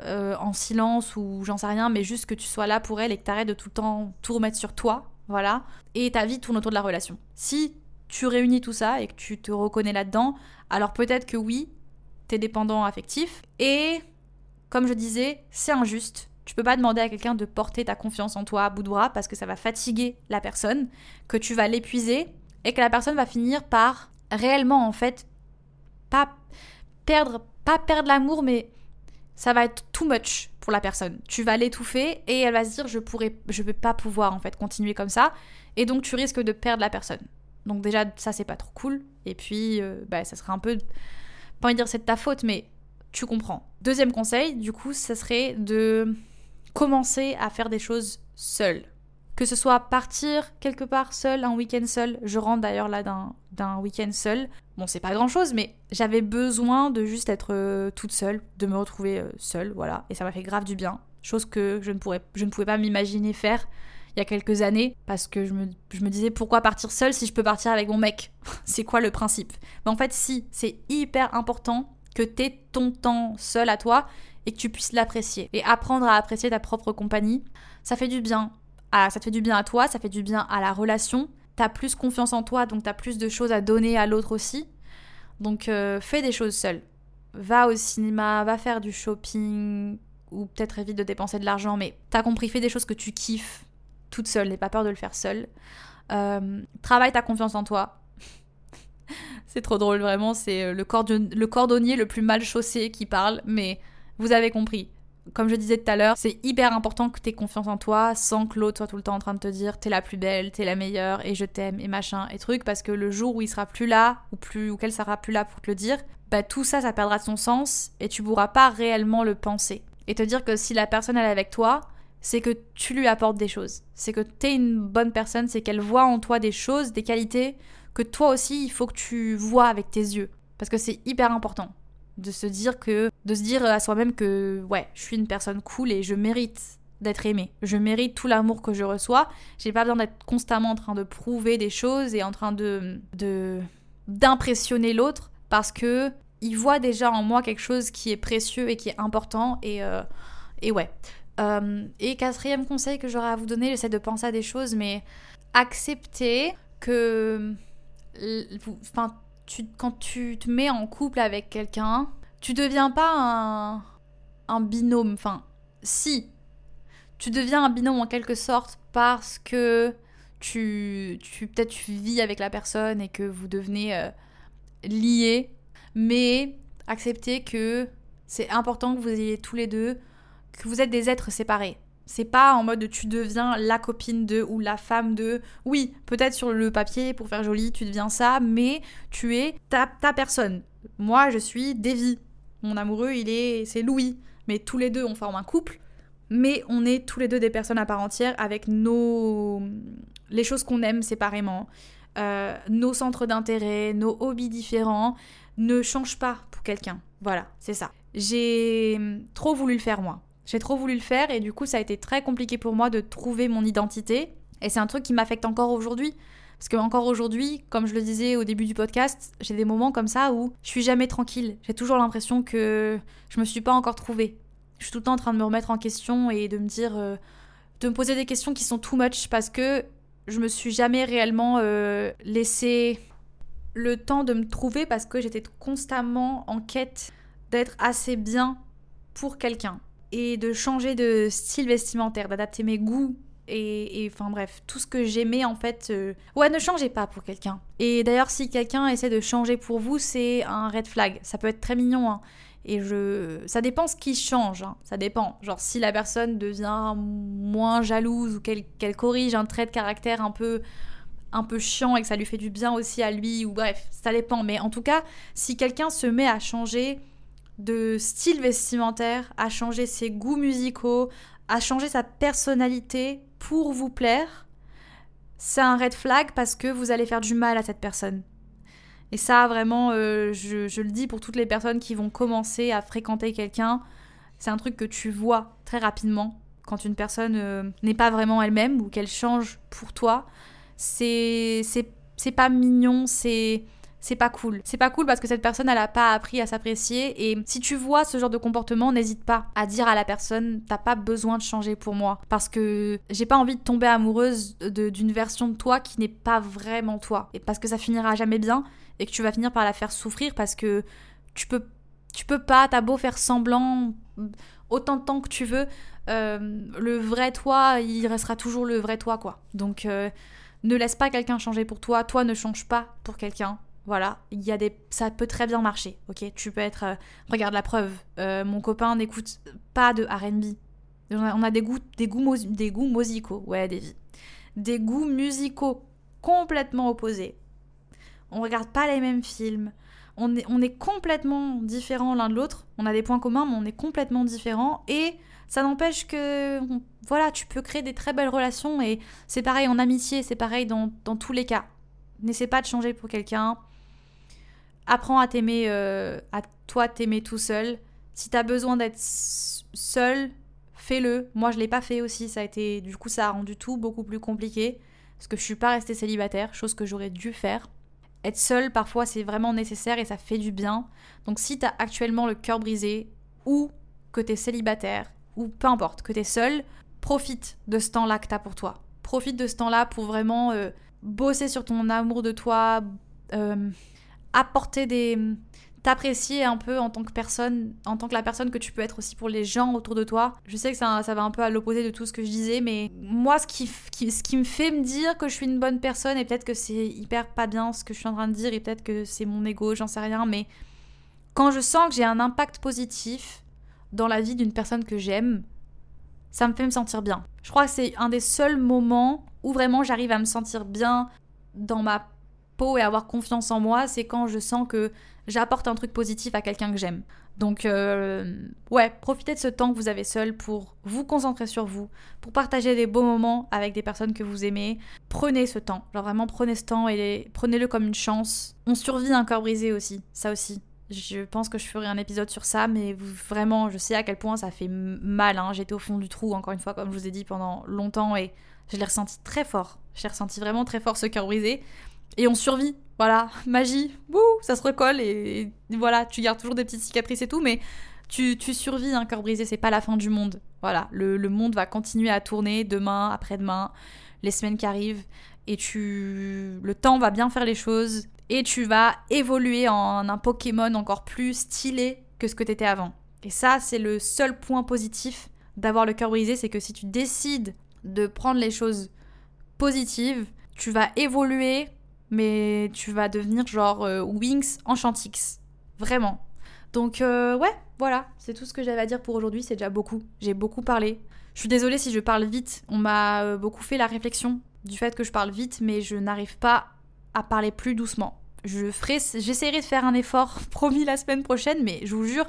euh, en silence ou j'en sais rien mais juste que tu sois là pour elle et que tu arrêtes de tout le temps tout remettre sur toi voilà et ta vie tourne autour de la relation. Si tu réunis tout ça et que tu te reconnais là-dedans alors peut-être que oui t'es dépendant affectif et comme je disais c'est injuste. Tu peux pas demander à quelqu'un de porter ta confiance en toi à bout de bras parce que ça va fatiguer la personne, que tu vas l'épuiser et que la personne va finir par réellement en fait pas perdre pas perdre l'amour mais ça va être too much pour la personne. Tu vas l'étouffer et elle va se dire je pourrais je vais pas pouvoir en fait continuer comme ça et donc tu risques de perdre la personne. Donc déjà ça c'est pas trop cool et puis euh, bah, ça serait un peu pas envie de dire c'est de ta faute mais tu comprends. Deuxième conseil du coup ça serait de commencer à faire des choses seule que ce soit partir quelque part seul, un week-end seul. Je rentre d'ailleurs là d'un week-end seul. Bon, c'est pas grand-chose, mais j'avais besoin de juste être euh, toute seule, de me retrouver euh, seule, voilà. Et ça m'a fait grave du bien. Chose que je ne, je ne pouvais pas m'imaginer faire il y a quelques années, parce que je me, je me disais pourquoi partir seule si je peux partir avec mon mec? (laughs) C'est quoi le principe? Mais en fait, si, c'est hyper important que t'aies ton temps seul à toi et que tu puisses l'apprécier. Et apprendre à apprécier ta propre compagnie, ça fait du bien ça te fait du bien à toi, ça fait du bien à la relation. T'as plus confiance en toi, donc t'as plus de choses à donner à l'autre aussi. Donc euh, fais des choses seul. Va au cinéma, va faire du shopping, ou peut-être évite de dépenser de l'argent, mais t'as compris, fais des choses que tu kiffes toute seule, n'aie pas peur de le faire seule. Euh, travaille ta confiance en toi. (laughs) c'est trop drôle, vraiment, c'est euh, le cordonnier le plus mal chaussé qui parle, mais vous avez compris comme je disais tout à l'heure, c'est hyper important que tu aies confiance en toi sans que l'autre soit tout le temps en train de te dire t'es la plus belle, t'es la meilleure et je t'aime et machin et truc parce que le jour où il sera plus là ou plus ou qu'elle sera plus là pour te le dire, bah tout ça ça perdra son sens et tu pourras pas réellement le penser. Et te dire que si la personne est avec toi, c'est que tu lui apportes des choses. C'est que t'es une bonne personne, c'est qu'elle voit en toi des choses, des qualités que toi aussi il faut que tu vois avec tes yeux parce que c'est hyper important de se dire que de se dire à soi-même que ouais je suis une personne cool et je mérite d'être aimée. Je mérite tout l'amour que je reçois. J'ai pas besoin d'être constamment en train de prouver des choses et en train de d'impressionner l'autre parce que il voit déjà en moi quelque chose qui est précieux et qui est important et euh, et ouais. Euh, et quatrième conseil que j'aurais à vous donner j'essaie de penser à des choses mais accepter que quand tu te mets en couple avec quelqu'un, tu deviens pas un, un binôme. Enfin, si. Tu deviens un binôme en quelque sorte parce que tu, tu peut-être tu vis avec la personne et que vous devenez euh, liés. Mais acceptez que c'est important que vous ayez tous les deux, que vous êtes des êtres séparés. C'est pas en mode tu deviens la copine de ou la femme de. Oui, peut-être sur le papier, pour faire joli, tu deviens ça, mais tu es ta, ta personne. Moi, je suis Davy. Mon amoureux, il est. C'est Louis. Mais tous les deux, on forme un couple. Mais on est tous les deux des personnes à part entière avec nos. les choses qu'on aime séparément. Euh, nos centres d'intérêt, nos hobbies différents ne changent pas pour quelqu'un. Voilà, c'est ça. J'ai trop voulu le faire moi J'ai trop voulu le faire et du coup ça a été très compliqué pour moi de trouver mon identité. Et c'est un truc qui m'affecte encore aujourd'hui. Parce que encore aujourd'hui, comme je le disais au début du podcast, j'ai des moments comme ça où je suis jamais tranquille. J'ai toujours l'impression que je me suis pas encore trouvée. Je suis tout le temps en train de me remettre en question et de me dire, euh, de me poser des questions qui sont too much parce que je me suis jamais réellement euh, laissé le temps de me trouver parce que j'étais constamment en quête d'être assez bien pour quelqu'un et de changer de style vestimentaire, d'adapter mes goûts et, enfin bref, tout ce que j'aimais en fait. Euh, ouais, ne changez pas pour quelqu'un. Et d'ailleurs, si quelqu'un essaie de changer pour vous, c'est un red flag. Ça peut être très mignon, hein. Et je. Ça dépend ce qui change, hein. ça dépend. Genre, si la personne devient moins jalouse ou qu'elle corrige un trait de caractère un peu un peu chiant et que ça lui fait du bien aussi à lui, ou bref, ça dépend. Mais en tout cas, si quelqu'un se met à changer de style vestimentaire, à changer ses goûts musicaux, à changer sa personnalité pour vous plaire, c'est un red flag parce que vous allez faire du mal à cette personne. Et ça, vraiment, euh, je, le dis pour toutes les personnes qui vont commencer à fréquenter quelqu'un, c'est un truc que tu vois très rapidement quand une personne euh, n'est pas vraiment elle-même ou qu'elle change pour toi. C'est c'est pas mignon, c'est c'est pas cool. C'est pas cool parce que cette personne, elle a pas appris à s'apprécier. Et si tu vois ce genre de comportement, n'hésite pas à dire à la personne, t'as pas besoin de changer pour moi. Parce que j'ai pas envie de tomber amoureuse d'une version de toi qui n'est pas vraiment toi. Et parce que ça finira jamais bien et que tu vas finir par la faire souffrir parce que tu peux, tu peux pas, t'as beau faire semblant autant de temps que tu veux, euh, le vrai toi, il restera toujours le vrai toi, quoi. Donc, euh, ne laisse pas quelqu'un changer pour toi, toi ne change pas pour quelqu'un. Voilà, il y a des, ça peut très bien marcher, ok? Tu peux être, euh, regarde la preuve. Euh, mon copain n'écoute pas de R&B. On a, des goûts, des goûts, des goûts musicaux, ouais, des des goûts musicaux complètement opposés. On regarde pas les mêmes films. On est, on est complètement différents l'un de l'autre. On a des points communs, mais on est complètement différents. Et ça n'empêche que, voilà, tu peux créer des très belles relations. Et c'est pareil en amitié, c'est pareil dans, dans tous les cas. N'essaie pas de changer pour quelqu'un apprends à t'aimer, euh, à toi t'aimer tout seul. Si t'as besoin d'être seul, fais-le. Moi, je l'ai pas fait aussi. Ça a été, du coup, ça a rendu tout beaucoup plus compliqué parce que je suis pas restée célibataire, chose que j'aurais dû faire. Être seul, parfois, c'est vraiment nécessaire et ça fait du bien. Donc, si t'as actuellement le cœur brisé ou que t'es célibataire ou peu importe, que t'es seul, profite de ce temps-là que t'as pour toi. Profite de ce temps-là pour vraiment euh, bosser sur ton amour de toi, euh, apporter des t'apprécier un peu en tant que personne, en tant que la personne que tu peux être aussi pour les gens autour de toi. Je sais que ça, ça va un peu à l'opposé de tout ce que je disais, mais moi, ce qui, ce qui me fait me dire que je suis une bonne personne, et peut-être que c'est hyper pas bien ce que je suis en train de dire, et peut-être que c'est mon ego, j'en sais rien, mais quand je sens que j'ai un impact positif dans la vie d'une personne que j'aime, ça me fait me sentir bien. Je crois que c'est un des seuls moments où vraiment j'arrive à me sentir bien dans ma et avoir confiance en moi, c'est quand je sens que j'apporte un truc positif à quelqu'un que j'aime. Donc, euh, ouais, profitez de ce temps que vous avez seul pour vous concentrer sur vous, pour partager des beaux moments avec des personnes que vous aimez. Prenez ce temps, genre vraiment prenez ce temps et prenez-le comme une chance. On survit un corps brisé aussi, ça aussi. Je pense que je ferai un épisode sur ça, mais vraiment, je sais à quel point ça fait mal. Hein. J'étais au fond du trou, encore une fois, comme je vous ai dit, pendant longtemps, et je l'ai ressenti très fort. J'ai ressenti vraiment très fort ce cœur brisé. Et on survit. Voilà, (laughs) magie, wouh, ça se recolle et, voilà, tu gardes toujours des petites cicatrices et tout, mais tu, tu survis un cœur brisé, c'est pas la fin du monde. Voilà, le, le, monde va continuer à tourner demain, après-demain, les semaines qui arrivent, et tu. Le temps va bien faire les choses, et tu vas évoluer en un Pokémon encore plus stylé que ce que t'étais avant. Et ça, c'est le seul point positif d'avoir le cœur brisé, c'est que si tu décides de prendre les choses positives, tu vas évoluer mais tu vas devenir genre euh, Wings en Chantix. Vraiment. Donc euh, ouais, voilà, c'est tout ce que j'avais à dire pour aujourd'hui, c'est déjà beaucoup. J'ai beaucoup parlé. Je suis désolée si je parle vite, on m'a euh, beaucoup fait la réflexion du fait que je parle vite, mais je n'arrive pas à parler plus doucement. Je ferai, j'essaierai de faire un effort, (laughs) promis la semaine prochaine, mais je vous jure,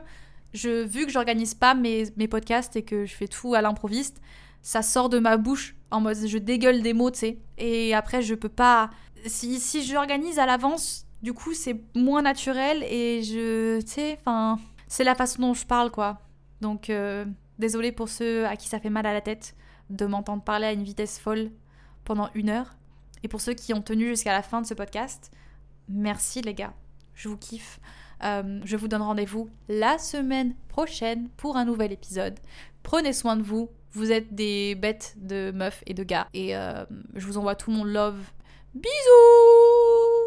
je, vu que j'organise pas mes, mes podcasts et que je fais tout à l'improviste, ça sort de ma bouche en mode je dégueule des mots, tu sais. Et après, je peux pas, si, j'organise à l'avance, du coup, c'est moins naturel et je. Tu sais, enfin. C'est la façon dont je parle, quoi. Donc, euh, Désolée pour ceux à qui ça fait mal à la tête de m'entendre parler à une vitesse folle pendant une heure. Et pour ceux qui ont tenu jusqu'à la fin de ce podcast, merci les gars. Je vous kiffe. Euh, je vous donne rendez-vous la semaine prochaine pour un nouvel épisode. Prenez soin de vous. Vous êtes des bêtes de meufs et de gars. Et euh, je vous envoie tout mon love. Bisous